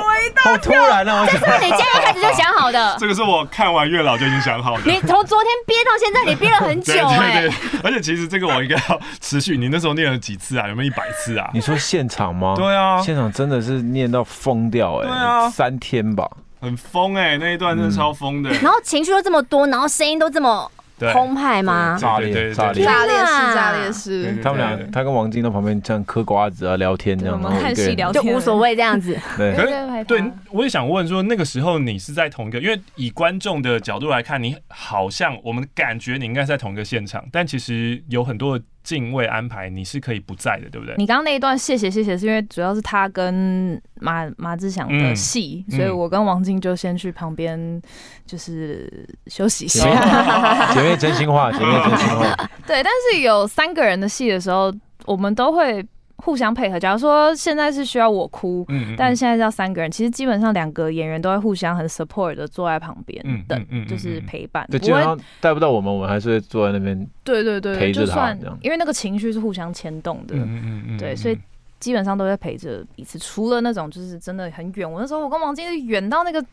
我一大跳。好突然啊！这是你今天一开始就想好的？这个是我看完月老就已经想好的。你从昨天憋到现在，你憋了很久哎、欸。而且其实这个我应该要持续。你那时候念了几次啊？有没有一百次啊？你说现场吗？对啊，现场真的是念到疯掉哎、欸。对啊，三天吧，很疯哎、欸，那一段真的超疯的、欸嗯。然后情绪又这么多，然后声音都这么。澎湃吗？炸裂，炸裂，炸裂是炸裂是。他们俩，他跟王晶在旁边这样嗑瓜子啊，聊天这样，然后看戏聊天就无所谓这样子。对，对，我也想问说，那个时候你是在同一个，因为以观众的角度来看，你好像我们感觉你应该是在同一个现场，但其实有很多。敬畏安排，你是可以不在的，对不对？你刚刚那一段谢谢谢谢，是因为主要是他跟马马志祥的戏，嗯、所以我跟王静就先去旁边就是休息一下。姐妹真心话，姐妹真心话。对，但是有三个人的戏的时候，我们都会。互相配合。假如说现在是需要我哭，嗯，但是现在是要三个人，其实基本上两个演员都会互相很 support 的坐在旁边等，就是陪伴。对，基本上带不到我们，我们还是会坐在那边。对对对，陪着他，因为那个情绪是互相牵动的，嗯嗯对，所以基本上都在陪着彼此。除了那种就是真的很远，我那时候我跟王晶是远到那个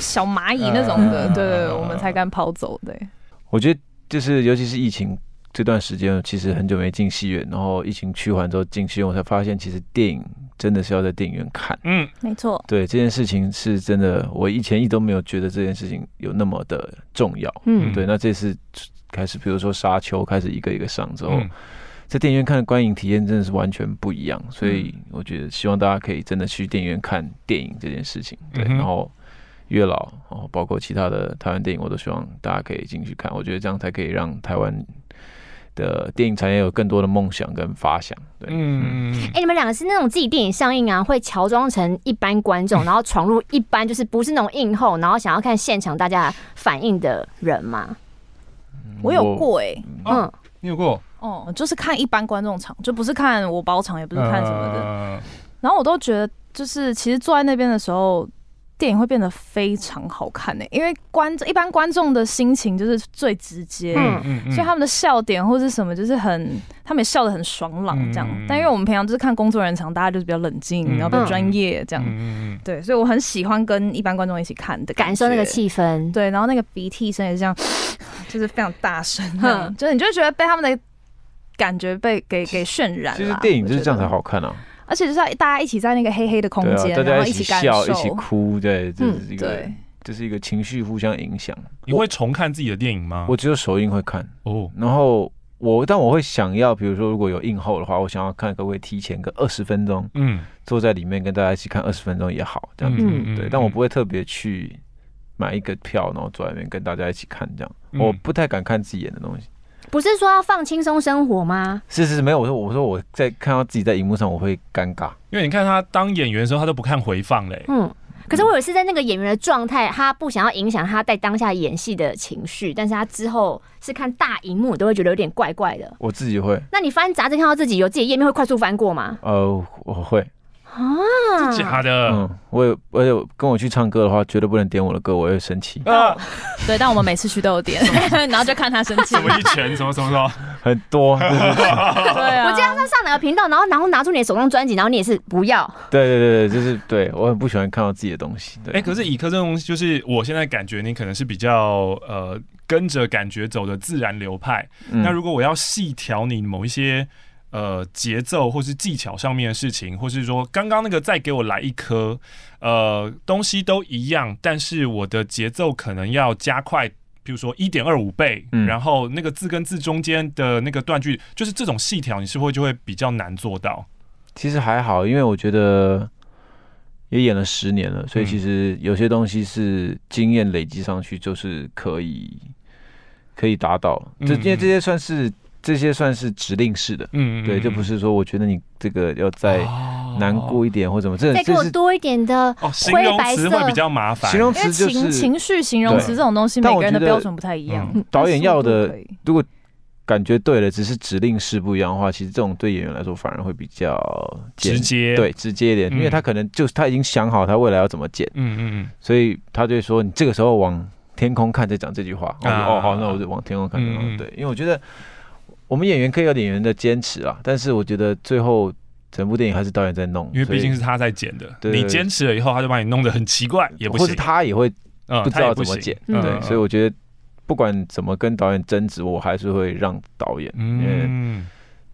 小蚂蚁那种的，对对，我们才敢跑走。对，我觉得就是尤其是疫情。这段时间其实很久没进戏院，然后疫情趋缓之后进戏院，我才发现其实电影真的是要在电影院看。嗯，没错。对，这件事情是真的，我以前一直都没有觉得这件事情有那么的重要。嗯，对。那这次开始，比如说《沙丘》开始一个一个上之后，嗯、在电影院看的观影体验真的是完全不一样。所以我觉得希望大家可以真的去电影院看电影这件事情。对，嗯、然后月老，然后包括其他的台湾电影，我都希望大家可以进去看。我觉得这样才可以让台湾。的电影产业有更多的梦想跟发想，对，嗯，哎、欸，你们两个是那种自己电影上映啊，会乔装成一般观众，然后闯入一般就是不是那种映后，然后想要看现场大家反应的人吗？我有过哎、欸，嗯，啊、你有过？哦，就是看一般观众场，就不是看我包场，也不是看什么的，呃、然后我都觉得，就是其实坐在那边的时候。电影会变得非常好看呢、欸，因为观众一般观众的心情就是最直接，嗯嗯，所以他们的笑点或是什么就是很，他们也笑得很爽朗这样。嗯、但因为我们平常就是看工作人员场，大家就是比较冷静，然后比较专业这样，嗯、对，所以我很喜欢跟一般观众一起看的，感受那个气氛。对，然后那个鼻涕声也是这样，就是非常大声，嗯，就是你就觉得被他们的感觉被给给渲染了。其实电影就是这样才好看啊。而且就是要大家一起在那个黑黑的空间，大家一起笑，一起哭，对，这是一个，这是一个情绪互相影响。你会重看自己的电影吗？我只有首映会看哦。然后我，但我会想要，比如说如果有映后的话，我想要看可不可以提前个二十分钟，嗯，坐在里面跟大家一起看二十分钟也好，这样子，对。但我不会特别去买一个票，然后坐在里面跟大家一起看，这样，我不太敢看自己演的东西。不是说要放轻松生活吗？是是是，没有。我说我说我在看到自己在荧幕上，我会尴尬，因为你看他当演员的时候，他都不看回放嘞。嗯，可是我有一次在那个演员的状态，他不想要影响他在当下演戏的情绪，但是他之后是看大荧幕，都会觉得有点怪怪的。我自己会。那你翻杂志看到自己有自己页面，会快速翻过吗？呃，我会。啊，假的！嗯，我有，我有跟我去唱歌的话，绝对不能点我的歌，我会生气。啊，对，但我们每次去都有点，然后就看他生气。什么一拳？什么什么什么？很多。对啊。我记得他上哪个频道，然后然后拿出你的手中专辑，然后你也是不要。对对对对，就是对我很不喜欢看到自己的东西。哎，可是以科这种东西，就是我现在感觉你可能是比较呃跟着感觉走的自然流派。那如果我要细调你某一些。呃，节奏或是技巧上面的事情，或是说刚刚那个再给我来一颗，呃，东西都一样，但是我的节奏可能要加快，比如说一点二五倍，嗯，然后那个字跟字中间的那个断句，就是这种细条，你是不是就会比较难做到？其实还好，因为我觉得也演了十年了，所以其实有些东西是经验累积上去，就是可以可以达到。这因为这些算是。这些算是指令式的，嗯，对，就不是说我觉得你这个要再难过一点或怎么，这再给我多一点的灰白色，形容词会比较麻烦。形容词就是情情绪形容词这种东西，每个人的标准不太一样。导演要的，如果感觉对了，只是指令式不一样的话，其实这种对演员来说反而会比较直接，对，直接一点，因为他可能就是他已经想好他未来要怎么剪，嗯嗯嗯，所以他就说你这个时候往天空看，再讲这句话。哦，好，那我就往天空看，嗯。对，因为我觉得。我们演员可以有演员的坚持啊，但是我觉得最后整部电影还是导演在弄，因为毕竟是他在剪的。对，你坚持了以后，他就把你弄得很奇怪，也不是他也会不知道怎么剪，对。所以我觉得不管怎么跟导演争执，我还是会让导演，因为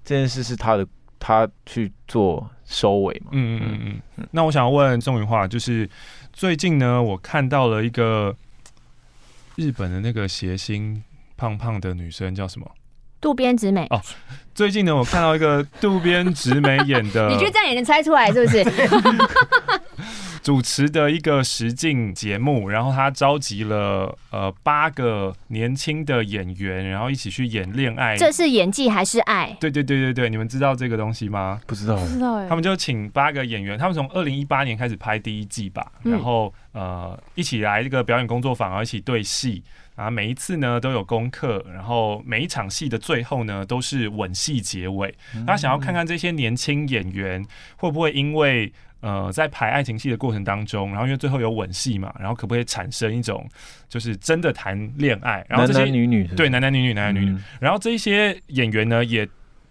这件事是他的，他去做收尾嘛。嗯嗯嗯嗯。那我想要问宋云华，就是最近呢，我看到了一个日本的那个谐星胖胖的女生，叫什么？渡边直美哦，最近呢，我看到一个渡边直美演的，你觉得这样也能猜出来是不是？主持的一个实境节目，然后他召集了呃八个年轻的演员，然后一起去演恋爱。这是演技还是爱？对对对对对，你们知道这个东西吗？不知道，不知道哎。他们就请八个演员，他们从二零一八年开始拍第一季吧，然后呃一起来这个表演工作坊，然后一起对戏。啊，每一次呢都有功课，然后每一场戏的最后呢都是吻戏结尾。他想要看看这些年轻演员会不会因为呃在排爱情戏的过程当中，然后因为最后有吻戏嘛，然后可不可以产生一种就是真的谈恋爱？然后这些男男女女对男男女女男男女女，然后这些演员呢也。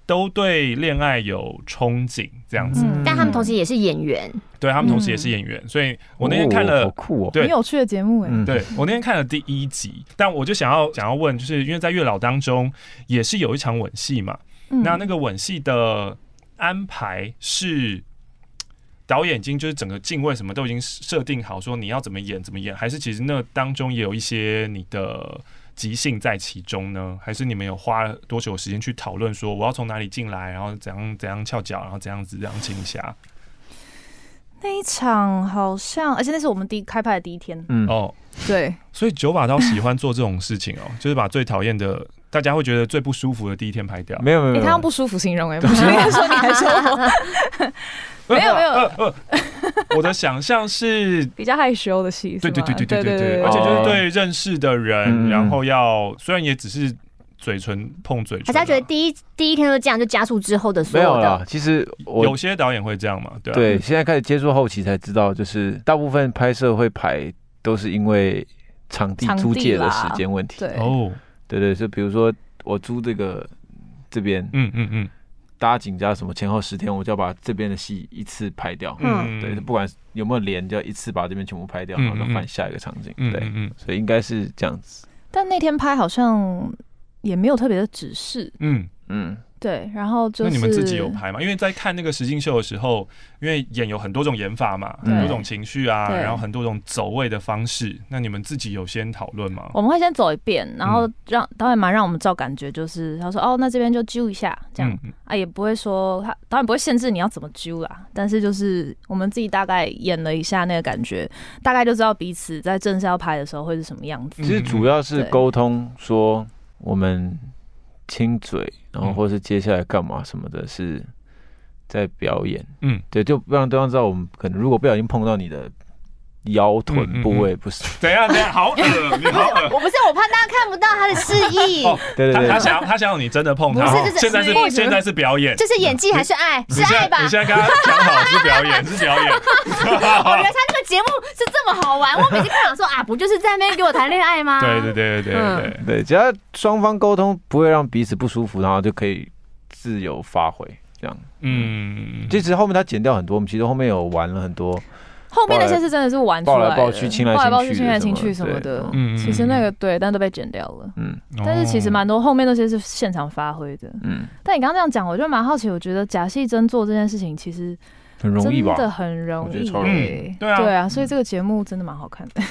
都对恋爱有憧憬，这样子，嗯，但他们同时也是演员，对他们同时也是演员，所以我那天看了，好酷哦，对，很有趣的节目哎，对我那天看了第一集，但我就想要想要问，就是因为在月老当中也是有一场吻戏嘛，那那个吻戏的安排是导演已经就是整个敬畏什么都已经设定好，说你要怎么演怎么演，还是其实那当中也有一些你的。即兴在其中呢，还是你们有花多久时间去讨论说我要从哪里进来，然后怎样怎样翘脚，然后怎样子这样亲一下？那一场好像，而且那是我们第一开拍的第一天。嗯哦，对，所以九把刀喜欢做这种事情哦，就是把最讨厌的，大家会觉得最不舒服的第一天拍掉。没有没有，你看他用不舒服形容哎，不是应该说你还说我。没 有没有，我的想象是 比较害羞的戏，对对对对对对对，而且就是对认识的人，然后要虽然也只是嘴唇碰嘴唇，大家觉得第一第一天就这样就加速之后的所有的，没有啦，其实有些导演会这样嘛，对、啊、对，现在开始接触后期才知道，就是大部分拍摄会排都是因为场地租借的时间问题。对哦，对对，就比如说我租这个这边，嗯嗯嗯，搭景加什么前后十天，我就要把这边的戏一次拍掉。嗯，对，不管有没有连，就要一次把这边全部拍掉，然后再换下一个场景。对，嗯嗯，所以应该是这样子。但那天拍好像也没有特别的指示，嗯嗯，对，然后就是那你们自己有拍吗？因为在看那个实境秀的时候，因为演有很多种演法嘛，很多种情绪啊，然后很多种走位的方式，那你们自己有先讨论吗？我们会先走一遍，然后让导演蛮让我们照感觉，就是他说哦，那这边就揪一下这样啊，也不会说他导演不会限制你要怎么揪啦，但是就是我们自己大概演了一下那个感觉，大概就知道彼此在正式要拍的时候会是什么样子。其实主要是沟通说我们。亲嘴，然后或是接下来干嘛什么的，是在表演。嗯，对，就不让对方知道我们可能如果不小心碰到你的。腰臀部位不是？怎样？怎样？好恶！你好恶！我不是，我怕大家看不到他的示意。对对对，他想要，他想要你真的碰他。不是，现在是现在是表演。这是演技还是爱？是爱吧？你现在跟他讲好是表演，是表演。我觉得他那个节目是这么好玩，我每次看想说啊，不就是在那边给我谈恋爱吗？对对对对对对，只要双方沟通不会让彼此不舒服，然后就可以自由发挥这样。嗯，其实后面他剪掉很多，我们其实后面有玩了很多。后面那些是真的是玩出来的，抱来抱去、亲来亲去什么的。嗯，其实那个对，但都被剪掉了。嗯，但是其实蛮多后面那些是现场发挥的。嗯，但你刚刚这样讲，我就蛮好奇。我觉得假戏真做这件事情其实很容易吧？真的很容易。对啊，对啊，所以这个节目真的蛮好看的。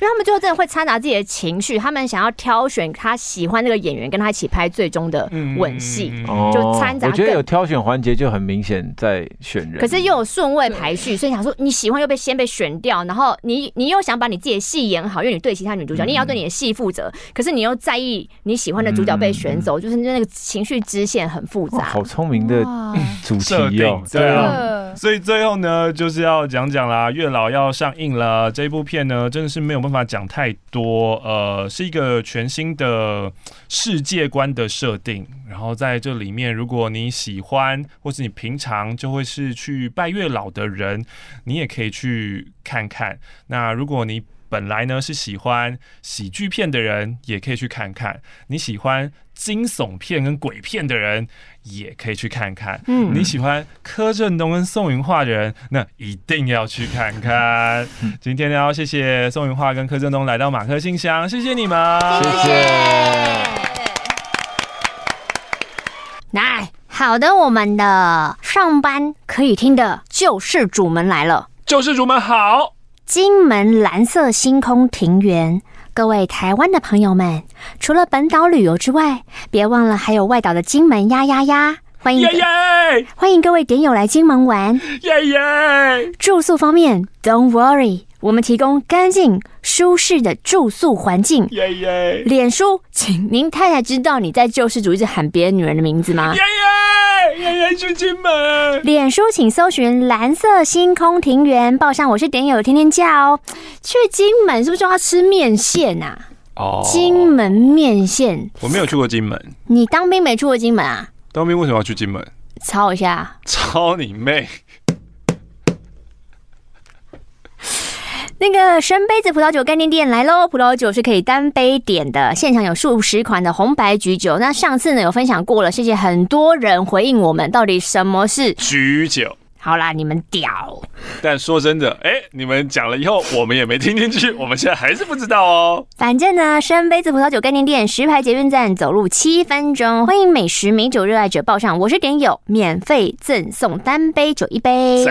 因为他们最后真的会掺杂自己的情绪，他们想要挑选他喜欢那个演员，跟他一起拍最终的吻戏，就掺杂。我觉得有挑选环节就很明显在选人，可是又有顺位排序，所以想说你喜欢又被先被选掉，然后你你又想把你自己的戏演好，因为你对其他女主角，你也要对你的戏负责，可是你又在意你喜欢的主角被选走，就是那个情绪支线很复杂。好聪明的 主设定，对啊。所以最后呢，就是要讲讲啦，《月老》要上映了，这部片呢，真的是没有办法讲太多，呃，是一个全新的世界观的设定。然后在这里面，如果你喜欢，或是你平常就会是去拜月老的人，你也可以去看看。那如果你本来呢是喜欢喜剧片的人，也可以去看看；你喜欢惊悚片跟鬼片的人，也可以去看看。嗯，你喜欢柯震东跟宋云画的人，那一定要去看看。今天呢，要谢谢宋云画跟柯震东来到马克信箱，谢谢你们，谢谢。来，好的，我们的上班可以听的救世主们来了，救世主们好。金门蓝色星空庭园，各位台湾的朋友们，除了本岛旅游之外，别忘了还有外岛的金门呀呀呀！欢迎，欢迎各位点友来金门玩。住宿方面，Don't worry，我们提供干净舒适的住宿环境。脸书，请您太太知道你在救世主一直喊别的女人的名字吗？爷爷去金门，脸书请搜寻蓝色星空庭园，报上我是点友天天叫哦。去金门是不是就要吃面线啊？哦，金门面线，我没有去过金门。你当兵没去过金门啊？当兵为什么要去金门？抄一下，抄你妹！那个深杯子葡萄酒概念店来喽！葡萄酒是可以单杯点的，现场有数十款的红白橘酒。那上次呢有分享过了，谢谢很多人回应我们，到底什么是橘酒？好啦，你们屌！但说真的，哎、欸，你们讲了以后，我们也没听进去，我们现在还是不知道哦。反正呢，深杯子葡萄酒概念店，石牌捷运站走路七分钟，欢迎美食美酒热爱者报上，我是点友，免费赠送单杯酒一杯。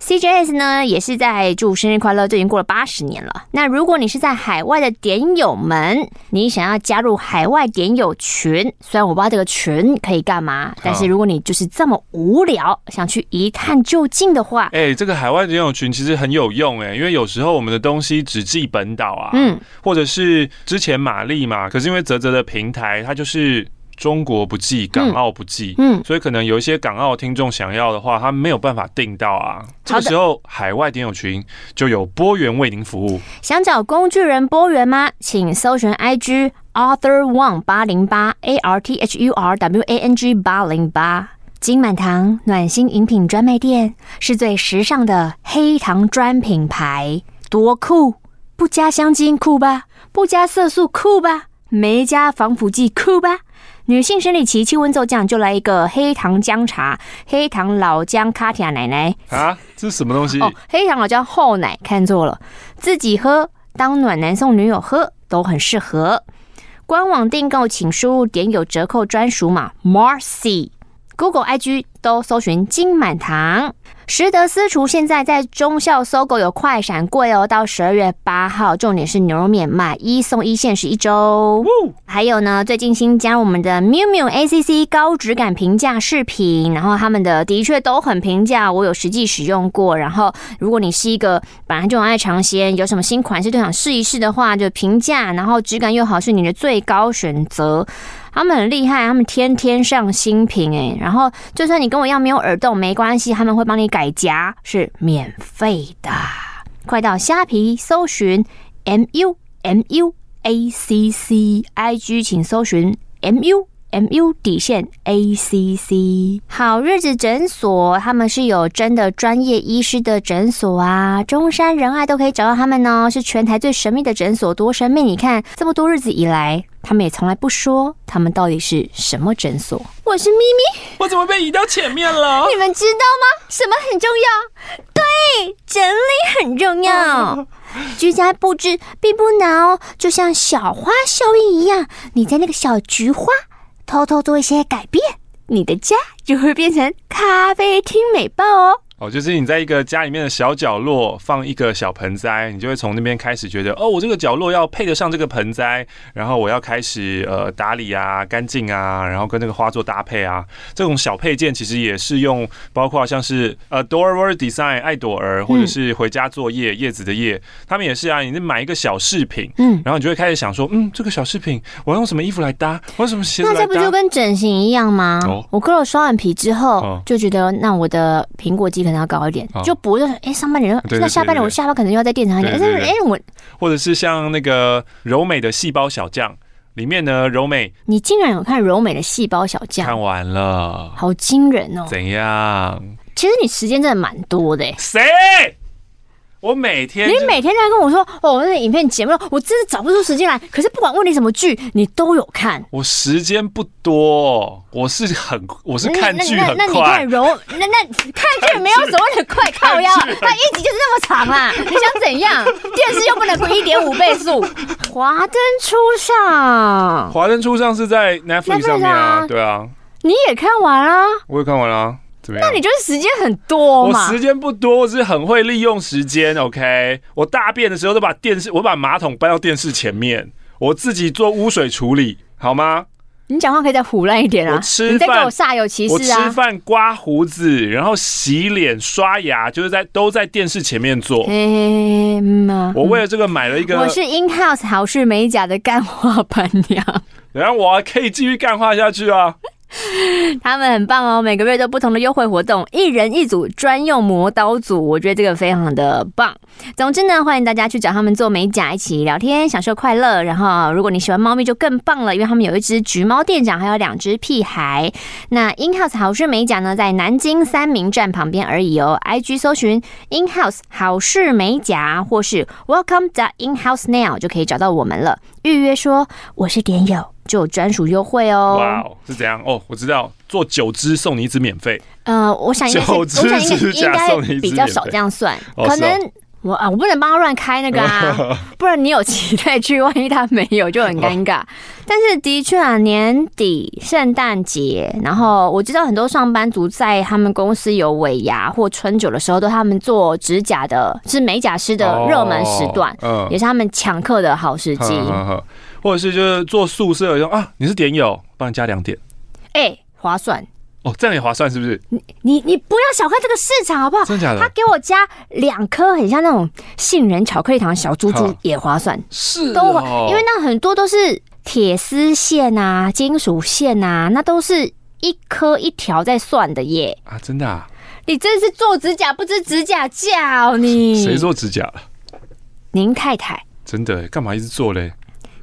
CJS 呢，也是在祝生日快乐，就已经过了八十年了。那如果你是在海外的点友们，你想要加入海外点友群，虽然我不知道这个群可以干嘛，但是如果你就是这么无聊，想去一探究竟的话，哎，这个海外点友群其实很有用哎，因为有时候我们的东西只寄本岛啊，嗯，或者是之前玛丽嘛，可是因为泽泽的平台，它就是。中国不寄，港澳不寄，嗯，所以可能有一些港澳听众想要的话，他没有办法订到啊。这个时候，海外点友群就有波源为您服务。想找工具人波源吗？请搜寻 IG Arthur Wang 八零八 A R T H U R W A N G 八零八。金满堂暖心饮品专卖店是最时尚的黑糖专品牌，多酷！不加香精酷吧？不加色素酷吧？没加防腐剂酷吧？女性生理期气温骤降，就来一个黑糖姜茶，黑糖老姜卡提亚奶奶啊，这是什么东西？哦，黑糖老姜厚奶，看错了，自己喝当暖男送女友喝都很适合。官网订购请输入点有折扣专属码 Marcy。Google、IG 都搜寻金满堂。食德私厨现在在中校搜狗有快闪柜哦，到十二月八号，重点是牛肉面买一送一，限时一周。还有呢，最近新加入我们的 Miu Miu ACC 高质感平价视频，然后他们的的确都很平价，我有实际使用过。然后，如果你是一个本来就很爱尝鲜，有什么新款式都想试一试的话，就平价，然后质感又好，是你的最高选择。他们很厉害，他们天天上新品诶，然后就算你跟我一样没有耳洞没关系，他们会帮你改夹，是免费的。快到虾皮搜寻 M U M U A C C，I G 请搜寻 M U。M U 底线 A C C 好日子诊所，他们是有真的专业医师的诊所啊，中山仁爱都可以找到他们哦，是全台最神秘的诊所，多神秘！你看这么多日子以来，他们也从来不说他们到底是什么诊所。我是咪咪，我怎么被移到前面了？你们知道吗？什么很重要？对，整理很重要。居家布置并不难哦，就像小花效应一样，你在那个小菊花。偷偷做一些改变，你的家就会变成咖啡厅美爆哦。哦，就是你在一个家里面的小角落放一个小盆栽，你就会从那边开始觉得，哦，我这个角落要配得上这个盆栽，然后我要开始呃打理啊、干净啊，然后跟这个花做搭配啊。这种小配件其实也是用，包括像是呃 Adore Design 爱朵儿，或者是回家作业叶子的叶，他们也是啊。你买一个小饰品，嗯，然后你就会开始想说，嗯，这个小饰品我要用什么衣服来搭，我用什么鞋子来搭？那这不就跟整形一样吗？哦，我割了双眼皮之后，就觉得那我的苹果肌。可能要高一点，就不是哎，上半年那下半年我下巴可能又要再垫长一点。哎，我或者是像那个柔美的细胞小将里面呢，柔美，你竟然有看柔美的细胞小将？看完了，好惊人哦！怎样？其实你时间真的蛮多的。谁？我每天，你每天在跟我说哦，那个影片节目，我真的找不出时间来。可是不管问你什么剧，你都有看。我时间不多，我是很，我是看剧很快。那你看柔，那那看剧没有所谓的快靠腰，那一集就是那么长啊！你想怎样？电视又不能一点五倍速。华灯初上，华灯初上是在 Netflix 上面啊，对啊。你也看完啊？我也看完了。那你就是时间很多嘛？我时间不多，我是很会利用时间。OK，我大便的时候都把电视，我把马桶搬到电视前面，我自己做污水处理，好吗？你讲话可以再胡乱一点啊！我吃饭，你在给我煞有其事啊！我吃饭、刮胡子，然后洗脸、刷牙，就是在都在电视前面做。嗯，我为了这个买了一个，我是 In House 好事美甲的干话伴娘，然后我还可以继续干化下去啊！他们很棒哦，每个月都不同的优惠活动，一人一组专用磨刀组，我觉得这个非常的棒。总之呢，欢迎大家去找他们做美甲，一起聊天，享受快乐。然后，如果你喜欢猫咪，就更棒了，因为他们有一只橘猫店长，还有两只屁孩。那 In House 好事美甲呢，在南京三民站旁边而已哦。IG 搜寻 In House 好事美甲，或是 Welcome the In House Now 就可以找到我们了。预约说我是点友。就有专属优惠哦！哇哦，是怎样哦？我知道，做九支送你一支免费。呃，我想应该，我想应该应该比较少这样算，可能我啊，我不能帮他乱开那个啊，不然你有期待去，万一他没有就很尴尬。但是的确啊，年底圣诞节，然后我知道很多上班族在他们公司有尾牙或春酒的时候，都他们做指甲的，是美甲师的热门时段，嗯，也是他们抢客的好时机。或者是就是做宿舍用啊，你是点友，帮你加两点，哎、欸，划算哦，这样也划算是不是？你你你不要小看这个市场好不好？真的假的？他给我加两颗很像那种杏仁巧克力糖的小珠珠也划算，是、哦、都，因为那很多都是铁丝线啊、金属线啊，那都是一颗一条在算的耶啊，真的啊？你真是做指甲不知指甲价哦，你谁做指甲了？您太太。真的？干嘛一直做嘞？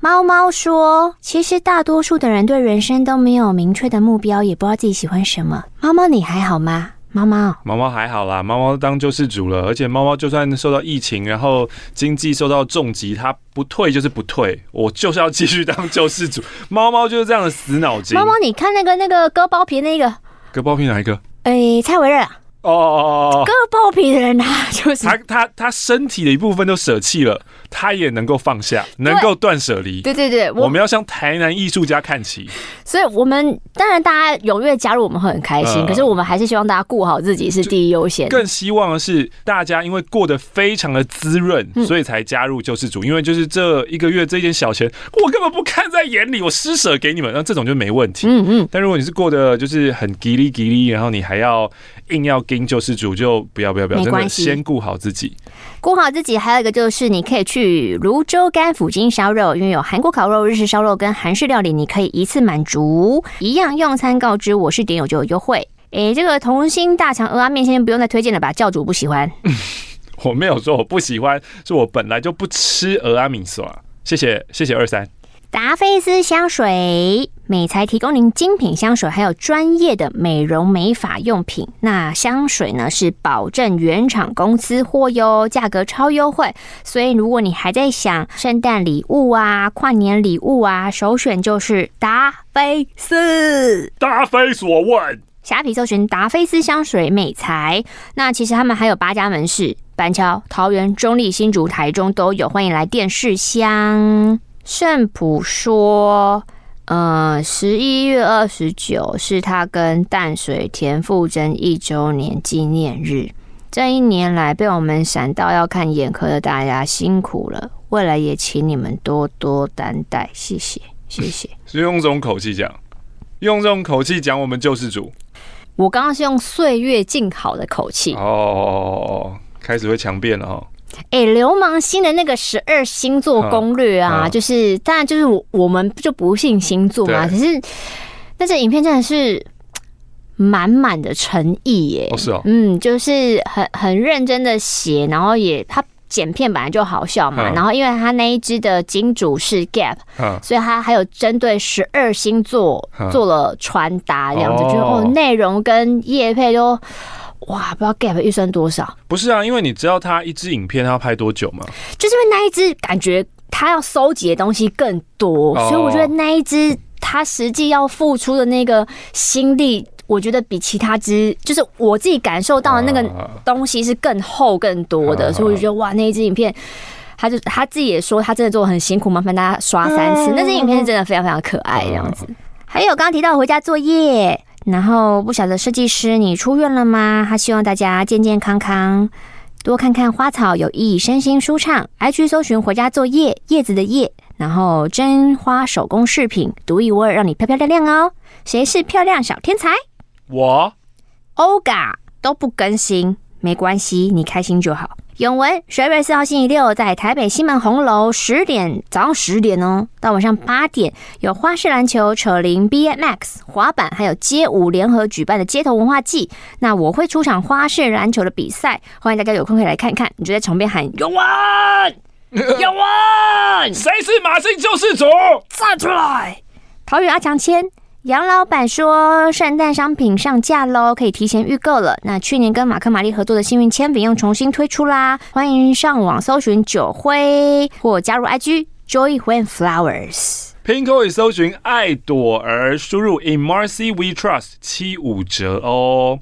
猫猫说：“其实大多数的人对人生都没有明确的目标，也不知道自己喜欢什么。”猫猫，你还好吗？猫猫，猫猫还好啦。猫猫当救世主了，而且猫猫就算受到疫情，然后经济受到重击，它不退就是不退，我就是要继续当救世主。猫猫就是这样的死脑筋。猫猫，你看那个那个割包皮那个，割包皮哪一个？哎、欸，蔡维热。哦哦哦，割包皮的人啊，就是他他他身体的一部分都舍弃了，他也能够放下，能够断舍离。对对对，我们要向台南艺术家看齐。所以，我们当然大家踊跃加入，我们会很开心。可是，我们还是希望大家顾好自己是第一优先。更希望的是，大家因为过得非常的滋润，所以才加入救世主。因为就是这一个月这一点小钱，我根本不看在眼里，我施舍给你们，那这种就没问题。嗯嗯。但如果你是过得就是很吉利吉利，然后你还要硬要。救世主就不要不要不要，真的先顾好自己，顾好自己。还有一个就是，你可以去泸州干府金烧肉，因为有韩国烤肉、日式烧肉跟韩式料理，你可以一次满足。一样用餐告知我是点友就有优惠。哎、欸，这个同心大肠蚵仔面先不用再推荐了吧？教主不喜欢，我没有说我不喜欢，是我本来就不吃蚵仔面线。谢谢谢谢二三。达菲斯香水美才提供您精品香水，还有专业的美容美发用品。那香水呢是保证原厂公司货哟，价格超优惠。所以如果你还在想圣诞礼物啊、跨年礼物啊，首选就是达菲斯。答非所问，虾皮搜寻达菲斯香水美才。那其实他们还有八家门市，板桥、桃园、中立、新竹、台中都有，欢迎来电试香。圣普说：“呃，十一月二十九是他跟淡水田馥甄一周年纪念日。这一年来被我们闪到要看眼科的大家辛苦了，未来也请你们多多担待，谢谢，谢谢。”是用这种口气讲，用这种口气讲我们救世主。我刚刚是用岁月静好的口气。哦，开始会强辩了哈。哎、欸，流氓星的那个十二星座攻略啊，就是当然就是我我们就不信星座嘛，可是那这影片真的是满满的诚意耶，哦是哦，嗯，就是很很认真的写，然后也他剪片本来就好笑嘛，然后因为他那一支的金主是 Gap，所以他还有针对十二星座做了传达，这样子，就哦内容跟叶配都。哇，不知道 Gap 预算多少？不是啊，因为你知道他一支影片他要拍多久吗？就是因为那一支感觉他要收集的东西更多，哦、所以我觉得那一支他实际要付出的那个心力，我觉得比其他支，就是我自己感受到的那个东西是更厚更多的，啊、所以我就觉得哇，那一支影片，他就他自己也说他真的做得很辛苦，麻烦大家刷三次。嗯、那支影片是真的非常非常可爱，这样子。嗯、还有刚刚提到回家作业。然后不晓得设计师你出院了吗？他希望大家健健康康，多看看花草有益，身心舒畅。IG 搜寻回家作业，叶子的叶，然后真花手工饰品，独一无二，让你漂漂亮亮哦。谁是漂亮小天才？我，Oga 都不更新，没关系，你开心就好。永文十二月四号星期六，在台北西门红楼十点，早上十点哦，到晚上八点，有花式篮球、扯铃、BMX 滑板，还有街舞联合举办的街头文化季。那我会出场花式篮球的比赛，欢迎大家有空可以来看看。你就在床边喊永文，永文，谁是马姓救世主？站出来！桃园阿强签。杨老板说，圣诞商品上架喽，可以提前预购了。那去年跟马克玛丽合作的幸运铅笔又重新推出啦，欢迎上网搜寻九辉或加入 IG Joy When Flowers。Pinkoi 搜寻爱朵儿，输入 In Marcy We Trust，七五折哦。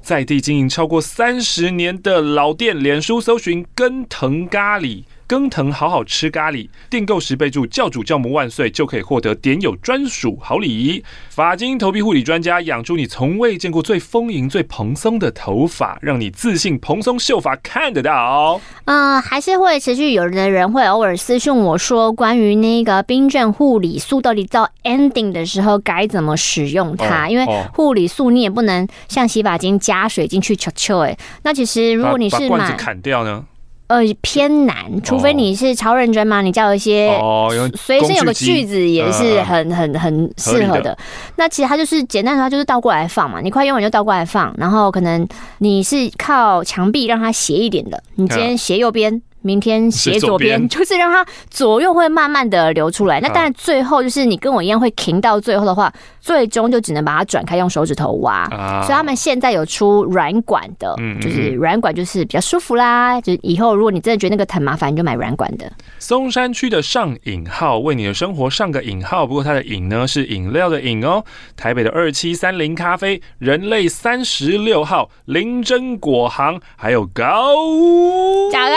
在地经营超过三十年的老店，脸书搜寻根藤咖喱。耕藤好好吃咖喱，订购时备注“教主教母万岁”，就可以获得点友专属好礼。法金头皮护理专家养出你从未见过最丰盈、最蓬松的头发，让你自信蓬松秀发看得到。嗯、呃，还是会持续有人的人会偶尔私讯我说，关于那个冰镇护理素到底到 ending 的时候该怎么使用它？哦、因为护理素你也不能像洗发精加水进去球球哎。那其实如果你是买罐子砍掉呢？呃，偏难，除非你是超认真嘛，你叫一些随身有个句子也是很很很适合的。那其实它就是简单的它，就是倒过来放嘛，你快用完就倒过来放。然后可能你是靠墙壁让它斜一点的，你今天斜右边。明天斜左边，就是让它左右会慢慢的流出来。那当然最后就是你跟我一样会停到最后的话，最终就只能把它转开，用手指头挖。啊、所以他们现在有出软管的，嗯、就是软管就是比较舒服啦。就是以后如果你真的觉得那个很麻烦，你就买软管的。松山区的上引号为你的生活上个引号，不过它的引呢是饮料的饮哦。台北的二七三零咖啡，人类三十六号林真果行，还有高早安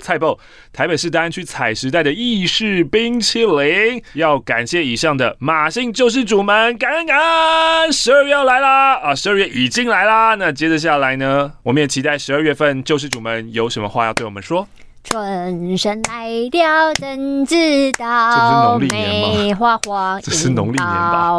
菜报，台北市大安区采时代的意式冰淇淋，要感谢以上的马姓救世主们，感恩感恩！十二月要来啦啊，十二月已经来啦，那接着下来呢，我们也期待十二月份救世主们有什么话要对我们说。春神来了，怎知道？这是农历年吗？梅花黄，这是农历年吧？